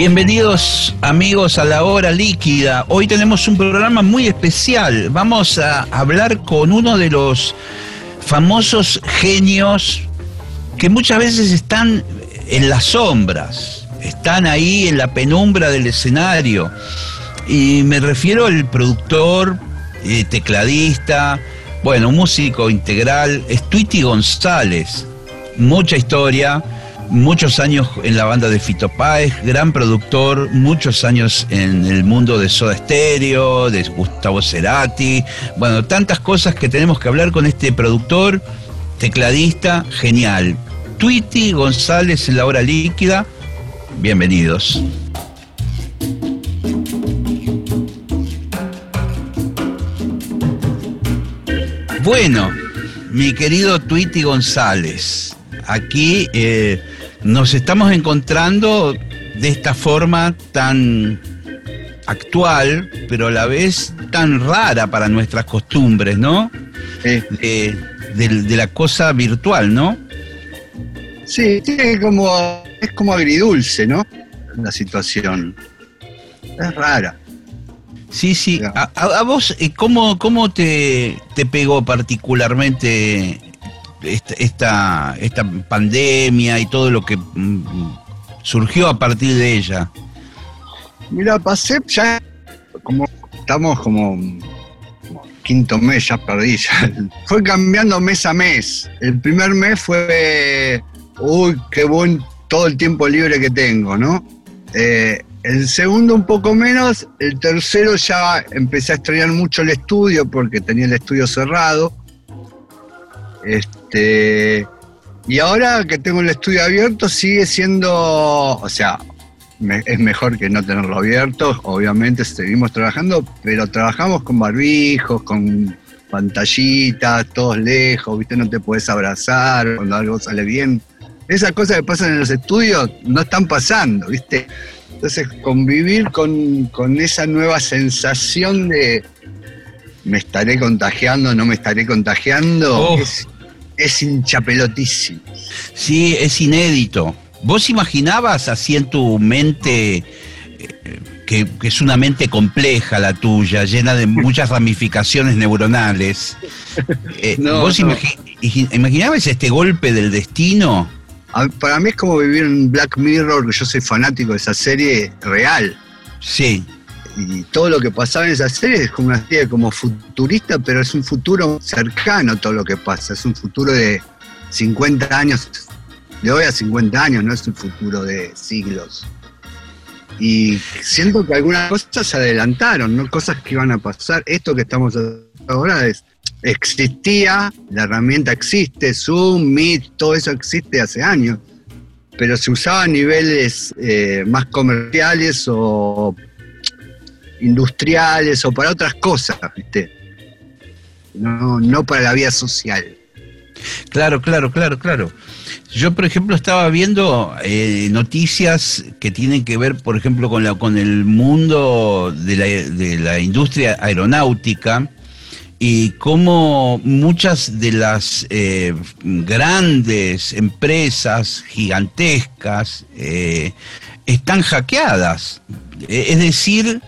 Bienvenidos amigos a la hora líquida. Hoy tenemos un programa muy especial. Vamos a hablar con uno de los famosos genios que muchas veces están en las sombras, están ahí en la penumbra del escenario. Y me refiero al productor, eh, tecladista, bueno, músico integral, es González. Mucha historia muchos años en la banda de Fito Páez, gran productor, muchos años en el mundo de Soda Stereo, de Gustavo Cerati, bueno, tantas cosas que tenemos que hablar con este productor, tecladista, genial. Tweety González en la hora líquida, bienvenidos. Bueno, mi querido Tweety González, aquí eh, nos estamos encontrando de esta forma tan actual, pero a la vez tan rara para nuestras costumbres, ¿no? Sí. De, la cosa virtual, ¿no? Sí, como, es como agridulce, ¿no? La situación. Es rara. Sí, sí. A, vos, eh, ¿cómo, cómo te, te pegó particularmente esta, esta, pandemia y todo lo que mm, surgió a partir de ella? Mira, pasé ya como estamos como, quinto mes, ya perdí. Fue cambiando mes a mes. El primer mes fue, uy, qué buen todo el tiempo libre que tengo, ¿no? Eh, el segundo un poco menos, el tercero ya empecé a extrañar mucho el estudio porque tenía el estudio cerrado. Este, y ahora que tengo el estudio abierto, sigue siendo, o sea, es mejor que no tenerlo abierto, obviamente seguimos trabajando, pero trabajamos con barbijos, con pantallitas, todos lejos, ¿viste? No te puedes abrazar cuando algo sale bien. Esas cosas que pasan en los estudios no están pasando, ¿viste? Entonces, convivir con, con esa nueva sensación de, me estaré contagiando, no me estaré contagiando, es, es hinchapelotísimo. Sí, es inédito. ¿Vos imaginabas así en tu mente, eh, que, es una mente compleja la tuya, llena de muchas ramificaciones neuronales? Eh, ¿Vos imaginabas este golpe del destino? Para mí es como vivir en Black Mirror, que yo soy fanático de esa serie real. Sí y todo lo que pasaba en esa serie es como una serie como futurista, pero es un futuro cercano todo lo que pasa, es un futuro de 50 años, de hoy a 50 años, no es un futuro de siglos. Y siento que algunas cosas se adelantaron, ¿no? cosas que iban a pasar. Esto que estamos ahora es, existía, la herramienta existe, Zoom, Meet, todo eso existe hace años, pero se usaba a niveles eh, más comerciales o industriales o para otras cosas, ¿viste? No, no para la vida social. Claro, claro, claro, claro. Yo, por ejemplo, estaba viendo eh, noticias que tienen que ver, por ejemplo, con, la, con el mundo de la, de la industria aeronáutica y cómo muchas de las eh, grandes empresas gigantescas eh, están hackeadas. Es decir,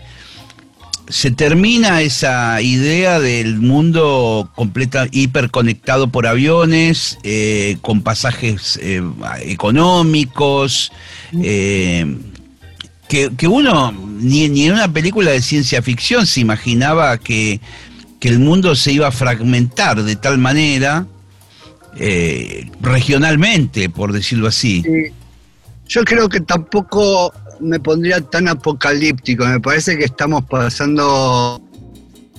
se termina esa idea del mundo completa, hiperconectado por aviones, eh, con pasajes eh, económicos, eh, que, uno ni, en una película de ciencia ficción se imaginaba que, que el mundo se iba a fragmentar de tal manera, regionalmente, por decirlo así. Yo creo que tampoco me pondría tan apocalíptico. Me parece que estamos pasando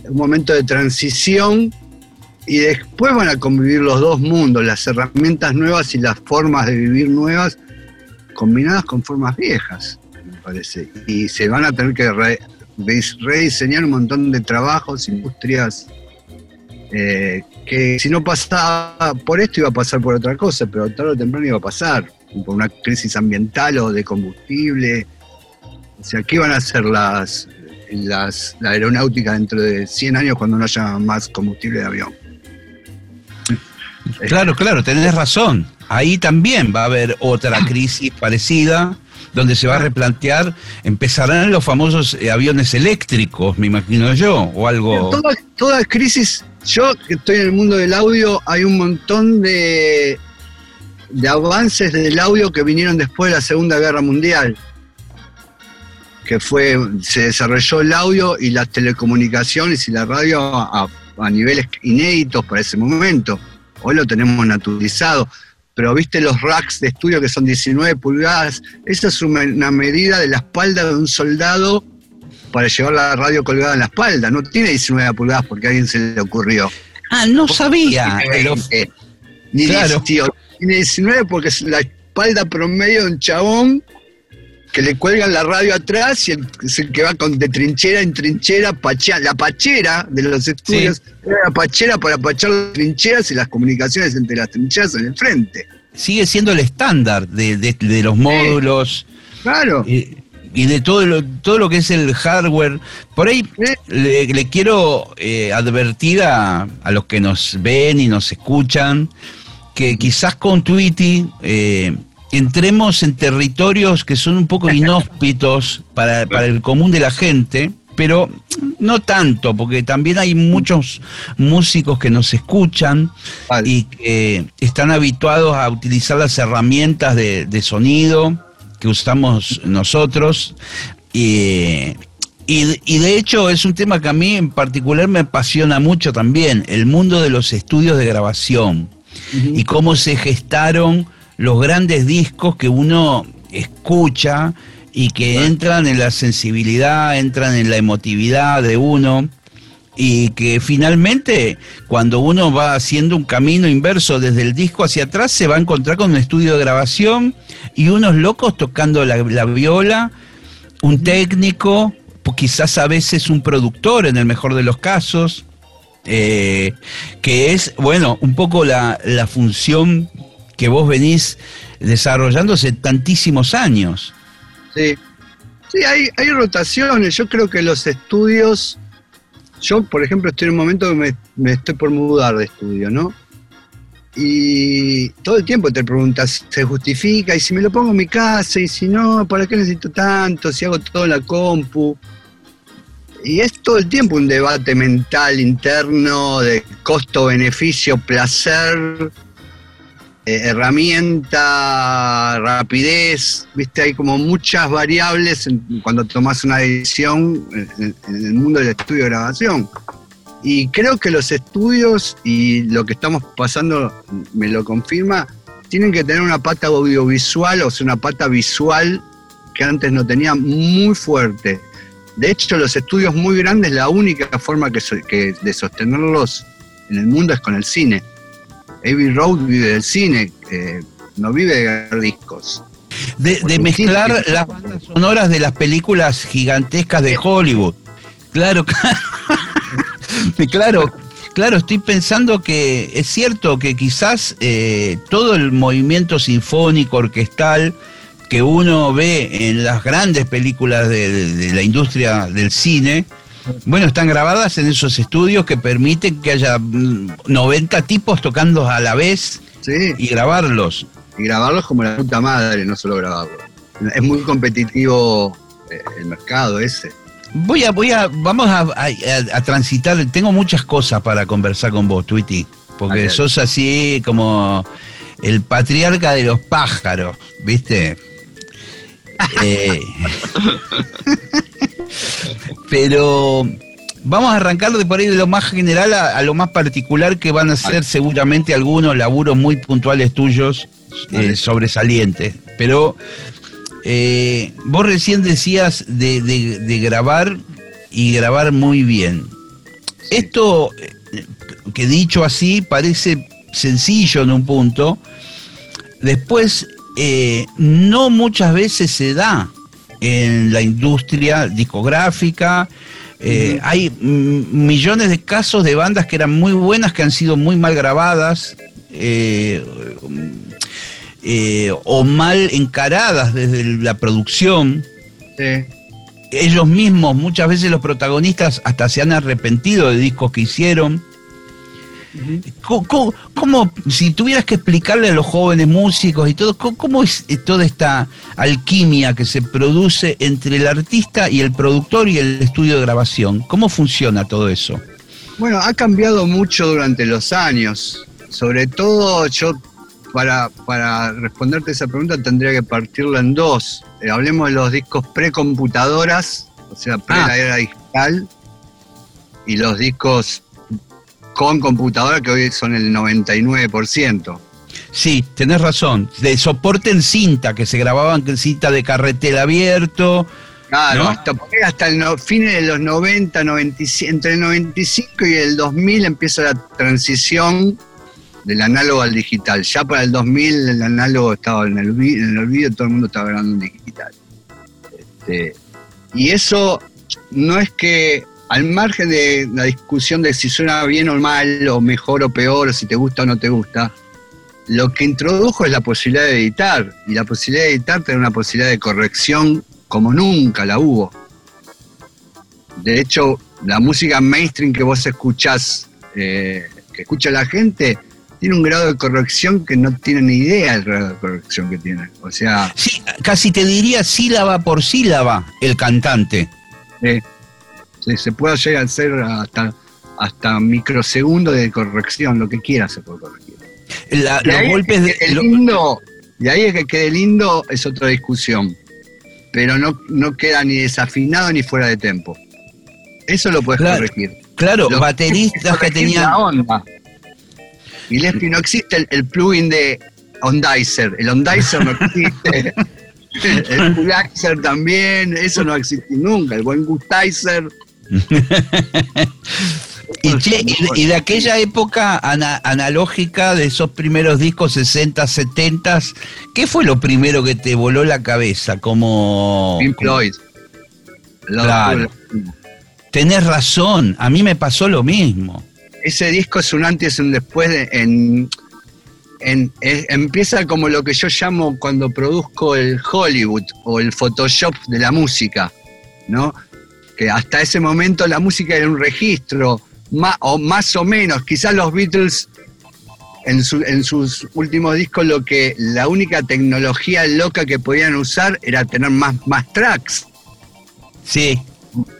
un momento de transición y después van a convivir los dos mundos, las herramientas nuevas y las formas de vivir nuevas combinadas con formas viejas, me parece. Y se van a tener que rediseñar un montón de trabajos, industrias, eh, que si no pasaba por esto iba a pasar por otra cosa, pero tarde o temprano iba a pasar, por una crisis ambiental o de combustible. O sea, ¿qué van a hacer las, las, la aeronáutica dentro de 100 años cuando no haya más combustible de avión? Claro, claro, tenés razón. Ahí también va a haber otra crisis parecida, donde se va a replantear, empezarán los famosos eh, aviones eléctricos, me imagino yo, o algo. Toda, crisis, yo que estoy en el mundo del audio, hay un montón de, de avances del audio que vinieron después de la Segunda Guerra Mundial que fue, se desarrolló el audio y las telecomunicaciones y la radio a niveles inéditos para ese momento hoy lo tenemos naturalizado, pero viste los racks de estudio que son 19 pulgadas, esa es una medida de la espalda de un soldado para llevar la radio colgada en la espalda, no tiene 19 pulgadas porque a alguien se le ocurrió. Ah, no sabía. Ni claro. tiene 19 porque es la espalda promedio de un chabón que le cuelgan la radio atrás y el, es el que va con, de trinchera en trinchera, la pachera de los estudios, la pachera para pachar las trincheras y las comunicaciones entre las trincheras en el frente. Sigue siendo el estándar de, los módulos. claro. y de todo lo, todo lo que es el hardware. Por ahí le, quiero eh, advertir a, a, los que nos ven y nos escuchan que quizás con Tweety eh, entremos en territorios que son un poco inhóspitos para, el común de la gente, pero no tanto, porque también hay muchos músicos que nos escuchan y que están habituados a utilizar las herramientas de, sonido que usamos nosotros. Y, de hecho es un tema que a mí en particular me apasiona mucho también, el mundo de los estudios de grabación y cómo se gestaron los grandes discos que uno escucha y que entran en la sensibilidad, entran en la emotividad de uno y que finalmente cuando uno va haciendo un camino inverso desde el disco hacia atrás se va a encontrar con un estudio de grabación y unos locos tocando la, viola, un técnico, quizás a veces un productor en el mejor de los casos, eh, que es, bueno, un poco la, la función que vos venís desarrollando hace tantísimos años. Sí, sí, hay, hay rotaciones. Yo creo que los estudios, yo por ejemplo estoy en un momento que me, me estoy por mudar de estudio, ¿no? Y todo el tiempo te preguntas, ¿se justifica? Y si me lo pongo en mi casa, y si no, ¿para qué necesito tanto? Si hago todo en la compu. Y es todo el tiempo un debate mental interno de costo, beneficio, placer, eh, herramienta, rapidez, viste, hay como muchas variables cuando tomas una decisión en, el mundo del estudio de grabación. Y creo que los estudios y lo que estamos pasando me lo confirma, tienen que tener una pata audiovisual, o sea, una pata visual que antes no tenía muy fuerte. De hecho, los estudios muy grandes, la única forma que de sostenerlos en el mundo es con el cine Abbey Road vive del cine, no vive de discos. De, mezclar las bandas sonoras de las películas gigantescas de Hollywood. Claro, claro. claro, estoy pensando que es cierto que quizás eh, todo el movimiento sinfónico, orquestal, que uno ve en las grandes películas de la industria del cine, bueno, están grabadas en esos estudios que permiten que haya 90 mm, tipos tocando a la vez y grabarlos. Y grabarlos como la puta madre, no solo grabarlos. Es muy competitivo eh, el mercado ese. Voy a, voy a, vamos a, transitar, tengo muchas cosas para conversar con vos, Twitty, porque sos así como el patriarca de los pájaros, ¿viste? eh, pero vamos a arrancar de por ahí de lo más general a, lo más particular que van a ser seguramente algunos laburos muy puntuales tuyos eh, sobresalientes. Pero eh, vos recién decías de, grabar y grabar muy bien. Esto que dicho así parece sencillo en un punto, después eh, no muchas veces se da en la industria discográfica. Eh, hay millones de casos de bandas que eran muy buenas, que han sido muy mal grabadas eh, o mal encaradas desde la producción. Ellos mismos, muchas veces los protagonistas hasta se han arrepentido de discos que hicieron. ¿Cómo, si tuvieras que explicarle a los jóvenes músicos y todo, ¿cómo, es toda esta alquimia que se produce entre el artista y el productor y el estudio de grabación? ¿Cómo funciona todo eso? Bueno, ha cambiado mucho durante los años. Sobre todo yo, para, para responderte esa pregunta, tendría que partirla en dos. Eh, hablemos de los discos precomputadoras, o sea, pre ah. la era digital, y los discos con computadora que hoy son el 99%. Sí, tenés razón. De soporte en cinta, que se grababan en cinta de carretel abierto. Claro, hasta, hasta el fines de los 90, entre el 95 y el 2000 empieza la transición del análogo al digital. Ya para el 2000 el análogo estaba en el, en el olvido, todo el mundo estaba grabando en digital. Este, y eso no es que al margen de la discusión de si suena bien o mal, o mejor o peor, o si te gusta o no te gusta, lo que introdujo es la posibilidad de editar. Y la posibilidad de editar tiene una posibilidad de corrección como nunca la hubo. De hecho, la música mainstream que vos escuchás, eh, que escucha la gente, tiene un grado de corrección que no tiene ni idea del grado de corrección que tiene. O sea. Sí, casi te diría sílaba por sílaba el cantante se puede llegar a hacer hasta, hasta microsegundos de corrección, lo que quiera se puede corregir. los golpes de. lindo, y ahí es que quede lindo, es otra discusión. Pero no, no queda ni desafinado ni fuera de tempo. Eso lo puedes corregir. Claro, bateristas que tenían. La onda. Y Lespi no existe el, plugin de Ondizer. El Ondizer no existe. el Pulaxer también, eso no existe nunca. El buen Gustizer y, de aquella época analógica, de esos primeros discos 60, 70, ¿qué fue lo primero que te voló la cabeza? Como. Pink Floyd. Claro. Tenés razón, a mí me pasó lo mismo. Ese disco es un antes y un después en, en, empieza como lo que yo llamo cuando produzco el Hollywood o el Photoshop de la música, ¿no? Que hasta ese momento la música era un registro, más o, más o menos, quizás los Beatles en, sus últimos discos lo que la única tecnología loca que podían usar era tener más, más tracks. Sí.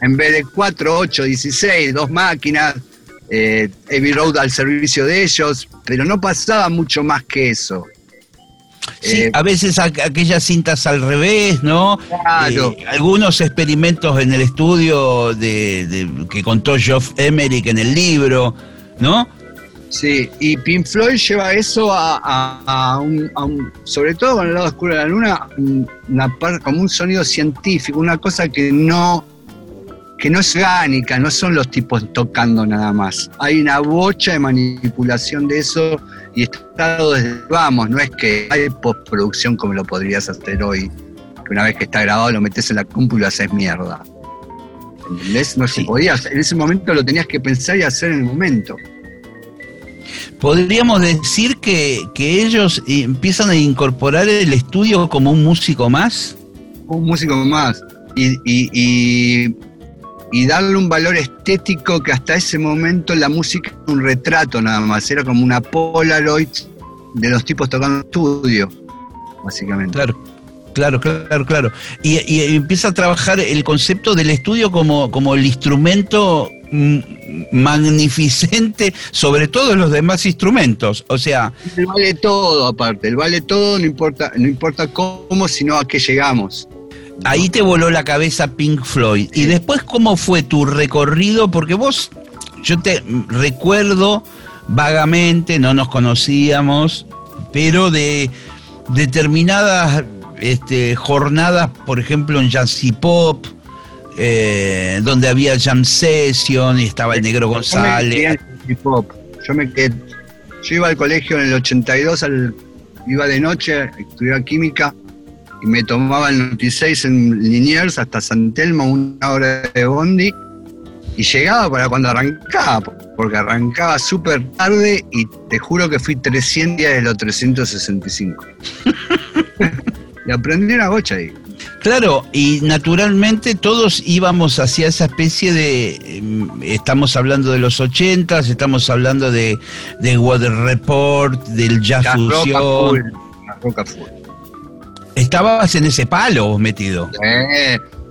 En vez de 4, 8, 16, dos máquinas, eh, Heavy Road al servicio de ellos, pero no pasaba mucho más que eso. Sí, eh, a veces aquellas cintas al revés, ¿no? Claro. Eh, algunos experimentos en el estudio de, que contó Geoff Emerick en el libro, ¿no? Sí, y Pink Floyd lleva eso a, un, sobre todo con el lado oscuro de la luna, una, como un sonido científico, una cosa que no, que no es orgánica, no son los tipos tocando nada más. Hay una bocha de manipulación de eso y está desde vamos, no es que hay postproducción como lo podrías hacer hoy, que una vez que está grabado lo metes en la compu y lo haces mierda. ¿Entendés? No se podía, en ese momento lo tenías que pensar y hacer en el momento. Podríamos decir que, ellos empiezan a incorporar el estudio como un músico más. Un músico más. y y darle un valor estético que hasta ese momento la música era un retrato nada más, era como una Polaroid de los tipos tocando estudio, básicamente. Claro. Claro, claro, claro. Y, empieza a trabajar el concepto del estudio como, como el instrumento magnificente sobre todos los demás instrumentos. O sea. El vale todo, aparte. El vale todo, no importa, no importa cómo, sino a qué llegamos. Ahí te voló la cabeza Pink Floyd. Y después, ¿cómo fue tu recorrido? Porque vos, yo te recuerdo vagamente, no nos conocíamos, pero de determinadas este, jornadas, por ejemplo, en Jazz Pop, eh, donde había jam session y estaba el Negro González. hip hop. Yo me quedé, yo iba al colegio en el 82, al, iba de noche, estudiaba química y me tomaba el 96 en Liniers hasta San Telmo, una hora de bondi y llegaba para cuando arrancaba, porque arrancaba súper tarde y te juro que fui 300 días de los 365. y aprendí una bocha ahí. Claro, y naturalmente todos íbamos hacia esa especie de, em, estamos hablando de los ochentas, estamos hablando de, de Water Report, del Jazz Fusion. Estabas en ese palo metido.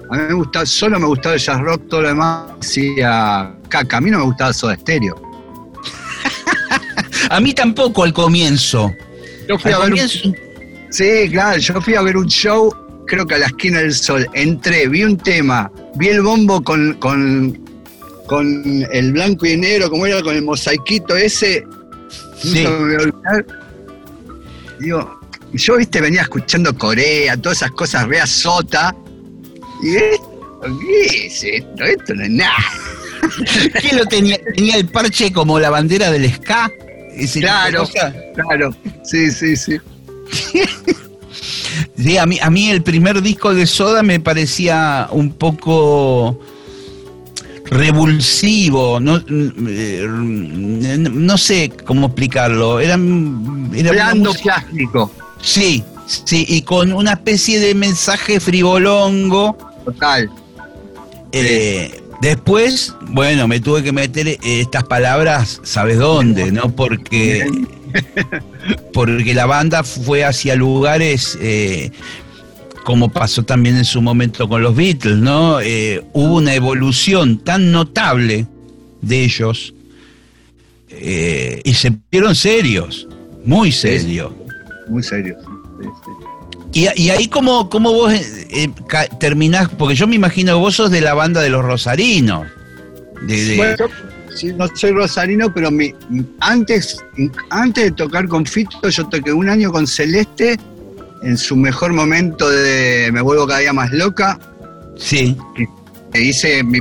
a mí me gustaba, solo me gustaba el jazz rock, todo lo demás decía caca. A mí no me gustaba Soda Stereo. a mí tampoco al comienzo. Yo fui a ver un, Sí, claro, yo fui a ver un show creo que a la esquina del sol, entré, vi un tema, vi el bombo con, con, con el blanco y negro, como era con el mosaiquito ese, sí. no me voy a olvidar. Digo, yo viste, venía escuchando Corea, todas esas cosas rea sota, y esto, ¿qué es esto? Esto no es nada. ¿Qué lo tenía? ¿Tenía el parche como la bandera del ska? claro, claro, sí, sí, sí. Sí, a mí, a mí el primer disco de Soda me parecía un poco revulsivo, no, eh, no sé cómo explicarlo. Era, era Blando plástico. Sí, sí, y con una especie de mensaje frivolongo. Total. Eh, después, bueno, me tuve que meter estas palabras, ¿sabes dónde? ¿No? Porque porque la banda fue hacia lugares eh, como pasó también en su momento con los Beatles, ¿no? Eh, hubo una evolución tan notable de ellos eh, y se vieron serios, muy serios. Muy serios. Y, ahí como, como vos terminás, porque yo me imagino que vos sos de la banda de los Rosarinos. De, Sí, no soy rosarino, pero mi, antes, antes de tocar con Fito, yo toqué un año con Celeste en su mejor momento de Me vuelvo cada día más loca. Sí. Que hice mi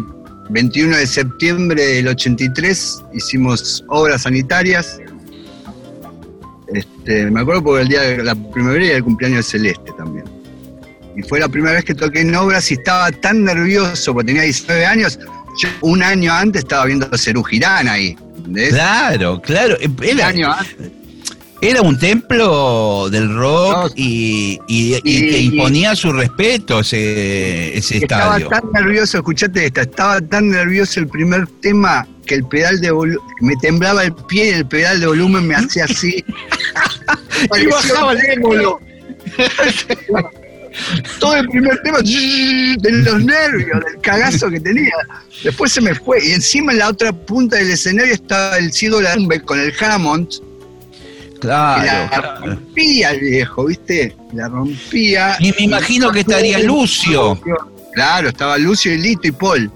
21 de septiembre del 83, hicimos obras sanitarias. Este, me acuerdo porque el día de la primavera y el cumpleaños de Celeste también. Y fue la primera vez que toqué en obras y estaba tan nervioso porque tenía 19 años yo un año antes estaba viendo a Cerú Girán ahí. Claro, claro. Era, año era un templo del rock y, que imponía su respeto ese, ese estaba estadio. Estaba tan nervioso, escuchate esta, estaba tan nervioso el primer tema que el pedal de volumen, me temblaba el pie y el pedal de volumen me hacía así. y bajaba el émulo. todo el primer tema de los nervios, del cagazo que tenía. Después se me fue. Y encima en la otra punta del escenario estaba el Cido Larumbe con el Hammond. Claro. la rompía el viejo, ¿viste? La rompía. Y me imagino que estaría Lucio. Claro, estaba Lucio y Lito y Paul.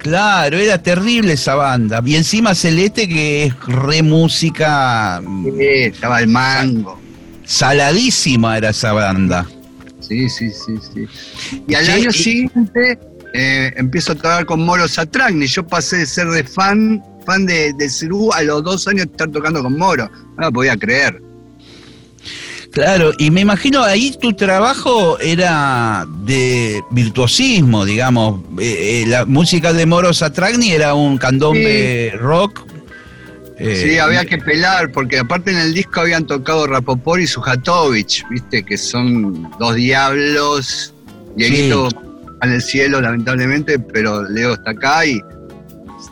Claro, era terrible esa banda. Y encima Celeste, que es re música. Sí, estaba el mango. Saladísima era esa banda. Sí, sí, sí, sí. Y al año siguiente eh, empiezo a tocar con Moro Satragni. Yo pasé de ser de fan, fan de, de Cerú a los dos años de estar tocando con Moro. No lo podía creer. Claro, y me imagino ahí tu trabajo era de virtuosismo, digamos. Eh, eh, la música de Moro Satragni era un candombe rock sí, eh, había que pelar, porque aparte en el disco habían tocado Rapopor y Sujatovic, viste, que son dos diablos. Dieguito en el cielo, lamentablemente, pero Leo está acá y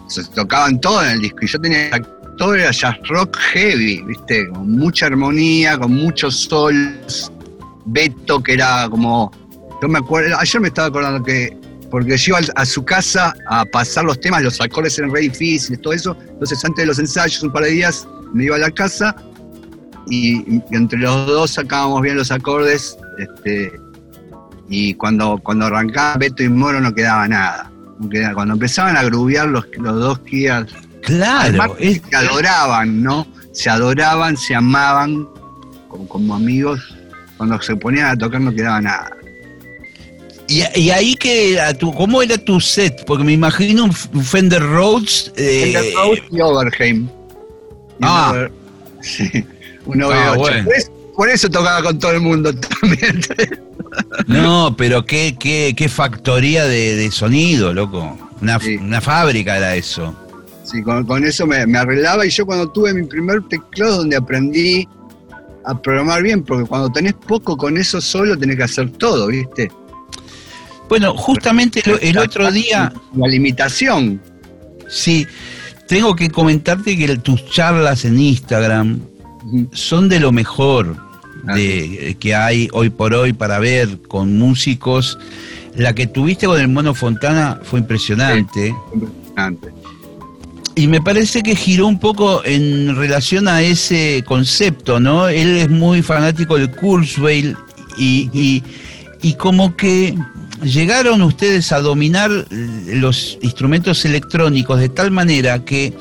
se tocaban todo en el disco. Y yo tenía todo era jazz rock heavy, viste, con mucha armonía, con muchos sols. Beto, que era como. Yo me acuerdo, ayer me estaba acordando que porque yo iba a su casa a pasar los temas, los acordes eran re difíciles, todo eso. Entonces, antes de los ensayos, un par de días, me iba a la casa y, entre los dos sacábamos bien los acordes. Este, y cuando, cuando arrancaba Beto y Moro no quedaba nada. cuando empezaban a grubear los, los dos Kias, claro, se adoraban, ¿no? Se adoraban, se amaban como, como amigos. Cuando se ponían a tocar no quedaba nada. Y, y ahí que tu, ¿cómo era tu set? Porque me imagino un Fender Rhodes. eh, Fender Rhodes y Overheim. Ah. Over- sí, un Ah, OV8. bueno. por, eso, por eso tocaba con todo el mundo también. No, pero qué, qué, qué factoría de, de sonido, loco. Una, Sí. una fábrica era eso. Sí, con, con eso me, me arreglaba y yo cuando tuve mi primer teclado donde aprendí a programar bien, porque cuando tenés poco con eso solo tenés que hacer todo, ¿viste? Bueno, justamente el, el otro día, La limitación. sí, tengo que comentarte que tus charlas en Instagram son de lo mejor de, que hay hoy por hoy para ver con músicos. La que tuviste con el Mono Fontana fue impresionante. Impresionante. Y me parece que giró un poco en relación a ese concepto, ¿no? Él es muy fanático del Kurzweil y, y, y como que llegaron ustedes a dominar los instrumentos electrónicos de tal manera que,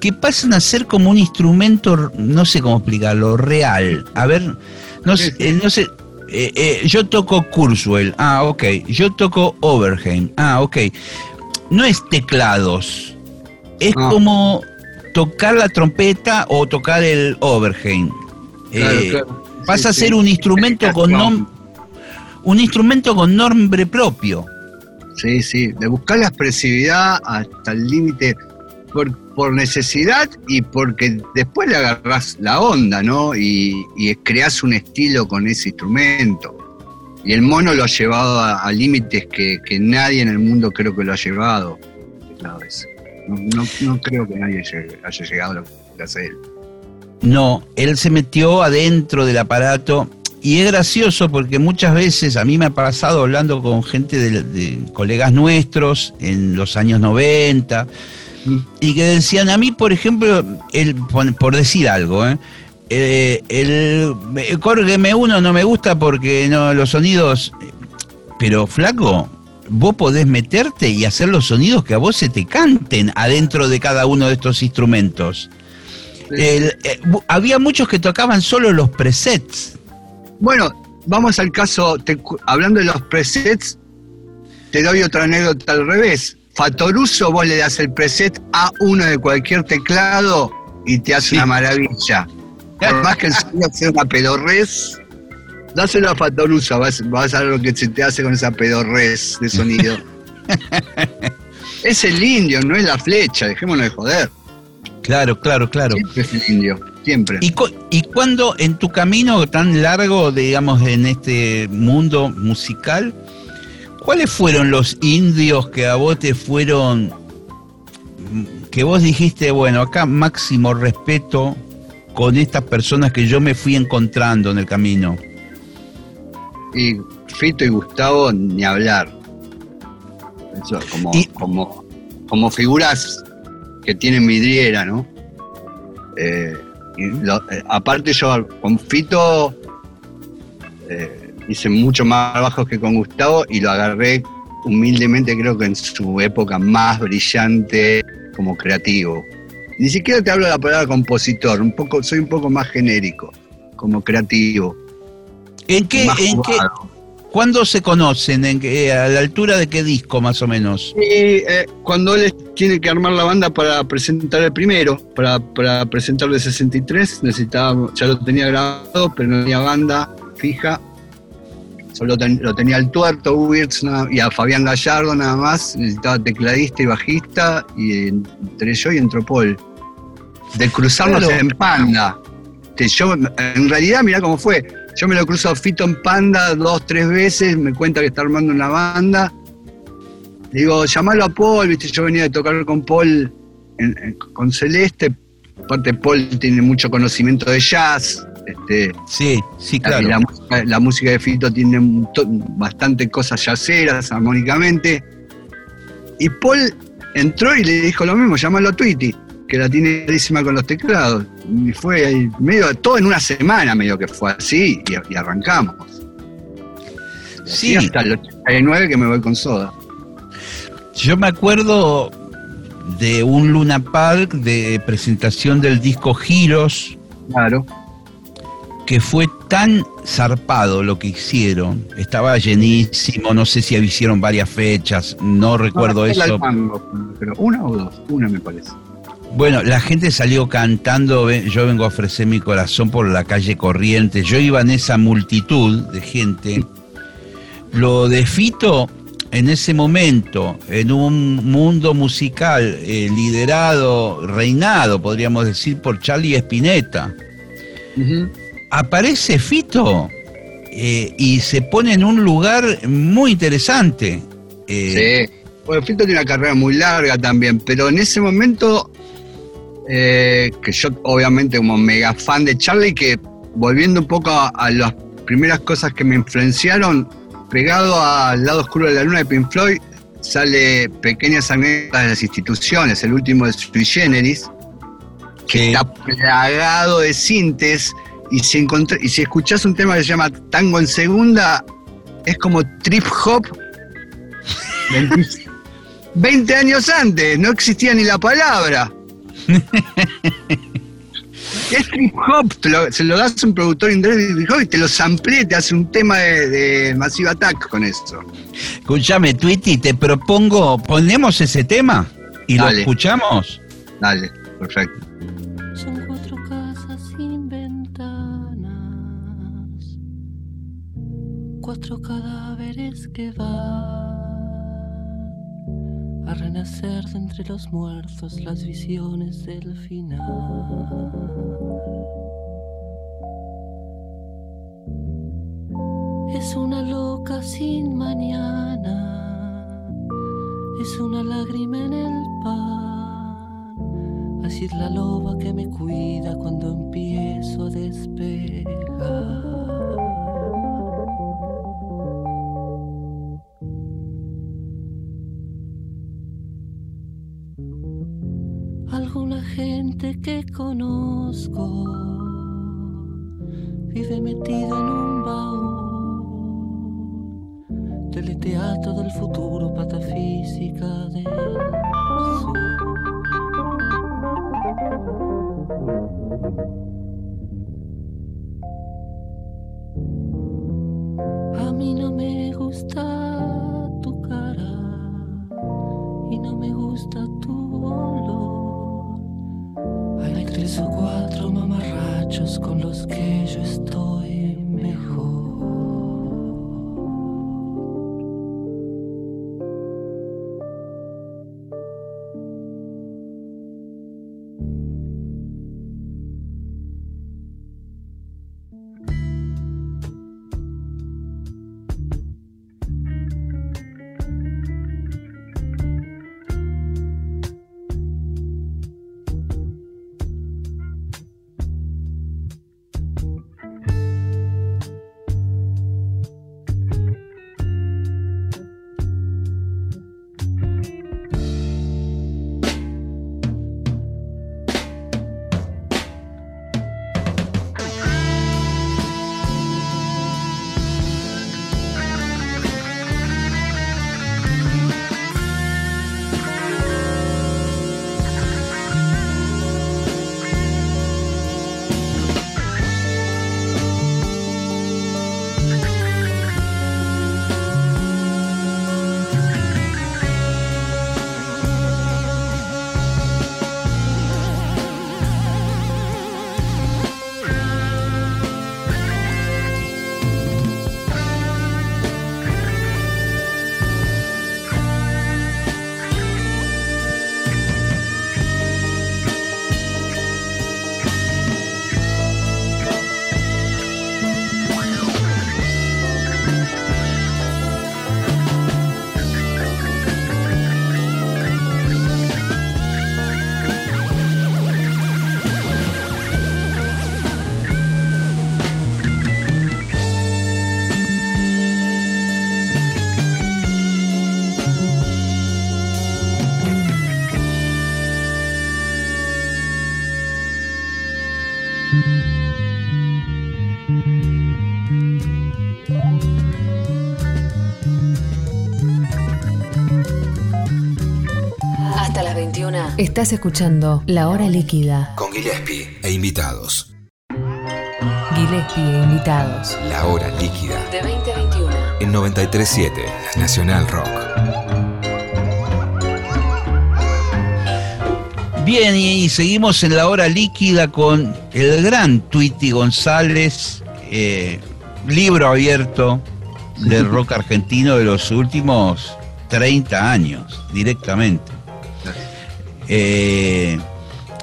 que pasan a ser como un instrumento, no sé cómo explicarlo, real. A ver, no sé, eh, no sé eh, eh, yo toco Kurzweil, ah, ok. Yo toco Overheim, ah, ok. No es teclados, es Ah. como tocar la trompeta o tocar el Overheim. Claro, Eh, claro. Pasa Sí, a ser sí. un instrumento con nom- un instrumento con nombre propio. Sí, sí, de buscar la expresividad hasta el límite por, por necesidad y porque después le agarrás la onda, ¿no? Y, y creás un estilo con ese instrumento. Y el mono lo ha llevado a, a límites que, que nadie en el mundo creo que lo ha llevado. Claro, es- No, no- creo que nadie haya llegado a lo que hace él. No, él se metió adentro del aparato y es gracioso porque muchas veces a mí me ha pasado hablando con gente de, colegas nuestros en los años 90 y que decían a mí, por ejemplo, el, por, decir algo, ¿eh? Eh, el, el Korg M1 no me gusta porque no los sonidos, pero flaco, vos podés meterte y hacer los sonidos que a vos se te canten adentro de cada uno de estos instrumentos. El- eh, había muchos que tocaban solo los presets. Bueno, vamos al caso, te hablando de los presets, te doy otra anécdota al revés. Fatoruso, vos le das el preset a uno de cualquier teclado y te hace Sí. una maravilla. Por más que el sonido sea una pedorrez, dáselo a Fatoruso, vas, vas a ver lo que se te hace con esa pedorrez de sonido. es el indio, no es la flecha, dejémonos de joder. Claro, claro, claro. Siempre es el indio, siempre. ¿Y, cu- ¿Y cuándo en tu camino tan largo, digamos, en este mundo musical, cuáles fueron los indios que a vos te fueron, que vos dijiste, bueno, acá máximo respeto con estas personas que yo me fui encontrando en el camino? Y Fito y Gustavo, ni hablar. Eso, como, Y- como, como figuras que tienen vidriera, ¿no? Eh, y lo- eh, aparte yo con Fito eh, hice mucho más bajos que con Gustavo y lo agarré humildemente creo que en su época más brillante como creativo. Ni siquiera te hablo de la palabra compositor, un poco, soy un poco más genérico, como creativo. ¿En qué, más en qué, cuándo se conocen? ¿En qué- ¿A la altura de qué disco más o menos? Y eh, cuando él tiene que armar la banda para presentar el primero, para, para presentar el 63, necesitaba, ya lo tenía grabado, pero no tenía banda fija. Solo ten- lo tenía el tuerto, Wirtz y a Fabián Gallardo nada más. Necesitaba tecladista y bajista, y entré yo y entró Paul. De cruzarnos Claro. en Panda. Yo, en realidad, mirá cómo fue. Yo me lo cruzo a Fito en Panda dos, tres veces, me cuenta que está armando una banda. Digo, llamalo a Paul, viste, yo venía de tocar con Paul en- en- con Celeste. Aparte, Paul tiene mucho conocimiento de jazz. Este, Sí, sí, claro. la, música, la música de Fito tiene bastante cosas jazzeras, armónicamente. Y Paul entró y le dijo lo mismo, llamalo a Tweety, que la tiene clarísima con los teclados. Y fue ahí, medio, todo en una semana medio que fue así, y, y arrancamos. Sí. Y hasta el 89 que me voy con soda. Yo me acuerdo de un Luna Park de presentación del disco Giros Claro. que fue tan zarpado lo que hicieron. Estaba llenísimo, no sé si hicieron varias fechas, no recuerdo eso. pero una o dos, una me parece. Bueno, la gente salió cantando, yo vengo a ofrecer mi corazón por la calle Corriente, yo iba en esa multitud de gente. Lo de Fito en ese momento, en un mundo musical eh, liderado, reinado, podríamos decir, por Charlie Spinetta aparece Fito eh, y se pone en un lugar muy interesante. Eh, sí, bueno, Fito tiene una carrera muy larga también, pero en ese momento, eh, que yo obviamente como mega fan de Charlie, que volviendo un poco a, las primeras cosas que me influenciaron, pegado al lado oscuro de la luna de Pink Floyd, sale Pequeñas anécdotas de las instituciones, el último de Sui Generis, que está plagado de sintes y si, y si escuchás un tema que se llama Tango en Segunda, es como trip hop 20, años antes, no existía ni la palabra. es trip hop, se lo das a un productor inglés y te lo samplea, te hace un tema de, de Massive Attack con eso. Escúchame, Twitty, te propongo, ponemos ese tema y lo escuchamos. Dale, perfecto. cuatro cadáveres que van a renacer de entre los muertos las visiones del final. Es una loca sin mañana, es una lágrima en el pan. Así es la loba que me cuida cuando empiezo a despegar. Estás escuchando La Hora Líquida. Con Gillespie e invitados. Gillespie e invitados. La hora líquida. De 20 a 21. En 93.7, Nacional Rock. Bien, y seguimos en la hora líquida con el gran Twitty González, eh, libro abierto del rock argentino de los últimos 30 años, directamente. Eh,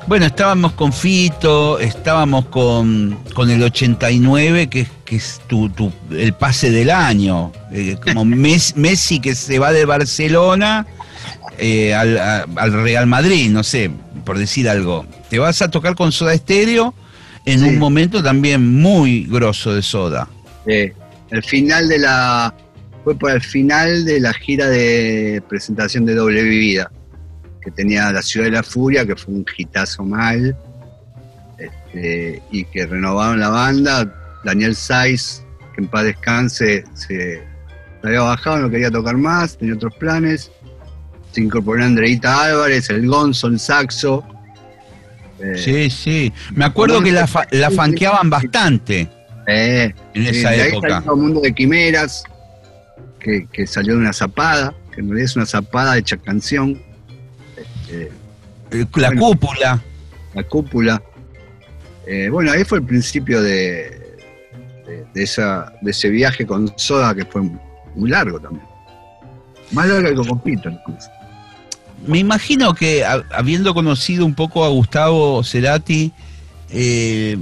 bueno, estábamos con Fito, estábamos con, con el 89, que, que es tu, tu- el pase del año, eh, como Mes- Messi que se va de Barcelona eh, al, a- al Real Madrid, no sé, por decir algo. Te vas a tocar con Soda Estéreo en Sí. un momento también muy grosso de Soda. El final de la. Fue por el final de la gira de presentación de Doble Vida, que tenía La Ciudad de la Furia, que fue un hitazo mal, este, y que renovaron la banda. Daniel Saiz, que en paz descanse, se, se había bajado, no quería tocar más, tenía otros planes. Se incorporó Andreita Álvarez, el Gonzo, el saxo. Eh, Sí, sí. Me acuerdo que la, fa- la fanqueaban bastante eh, en esa ahí época. salió todo el mundo de quimeras, que, que salió de una zapada, que en realidad es una zapada hecha canción. Eh, La bueno. cúpula. la cúpula. Eh, bueno, ahí fue el principio de, de, de esa, de ese viaje con Soda, que fue muy largo también. Más largo que con Pito, incluso. Me imagino que ha- habiendo conocido un poco a Gustavo Cerati, eh,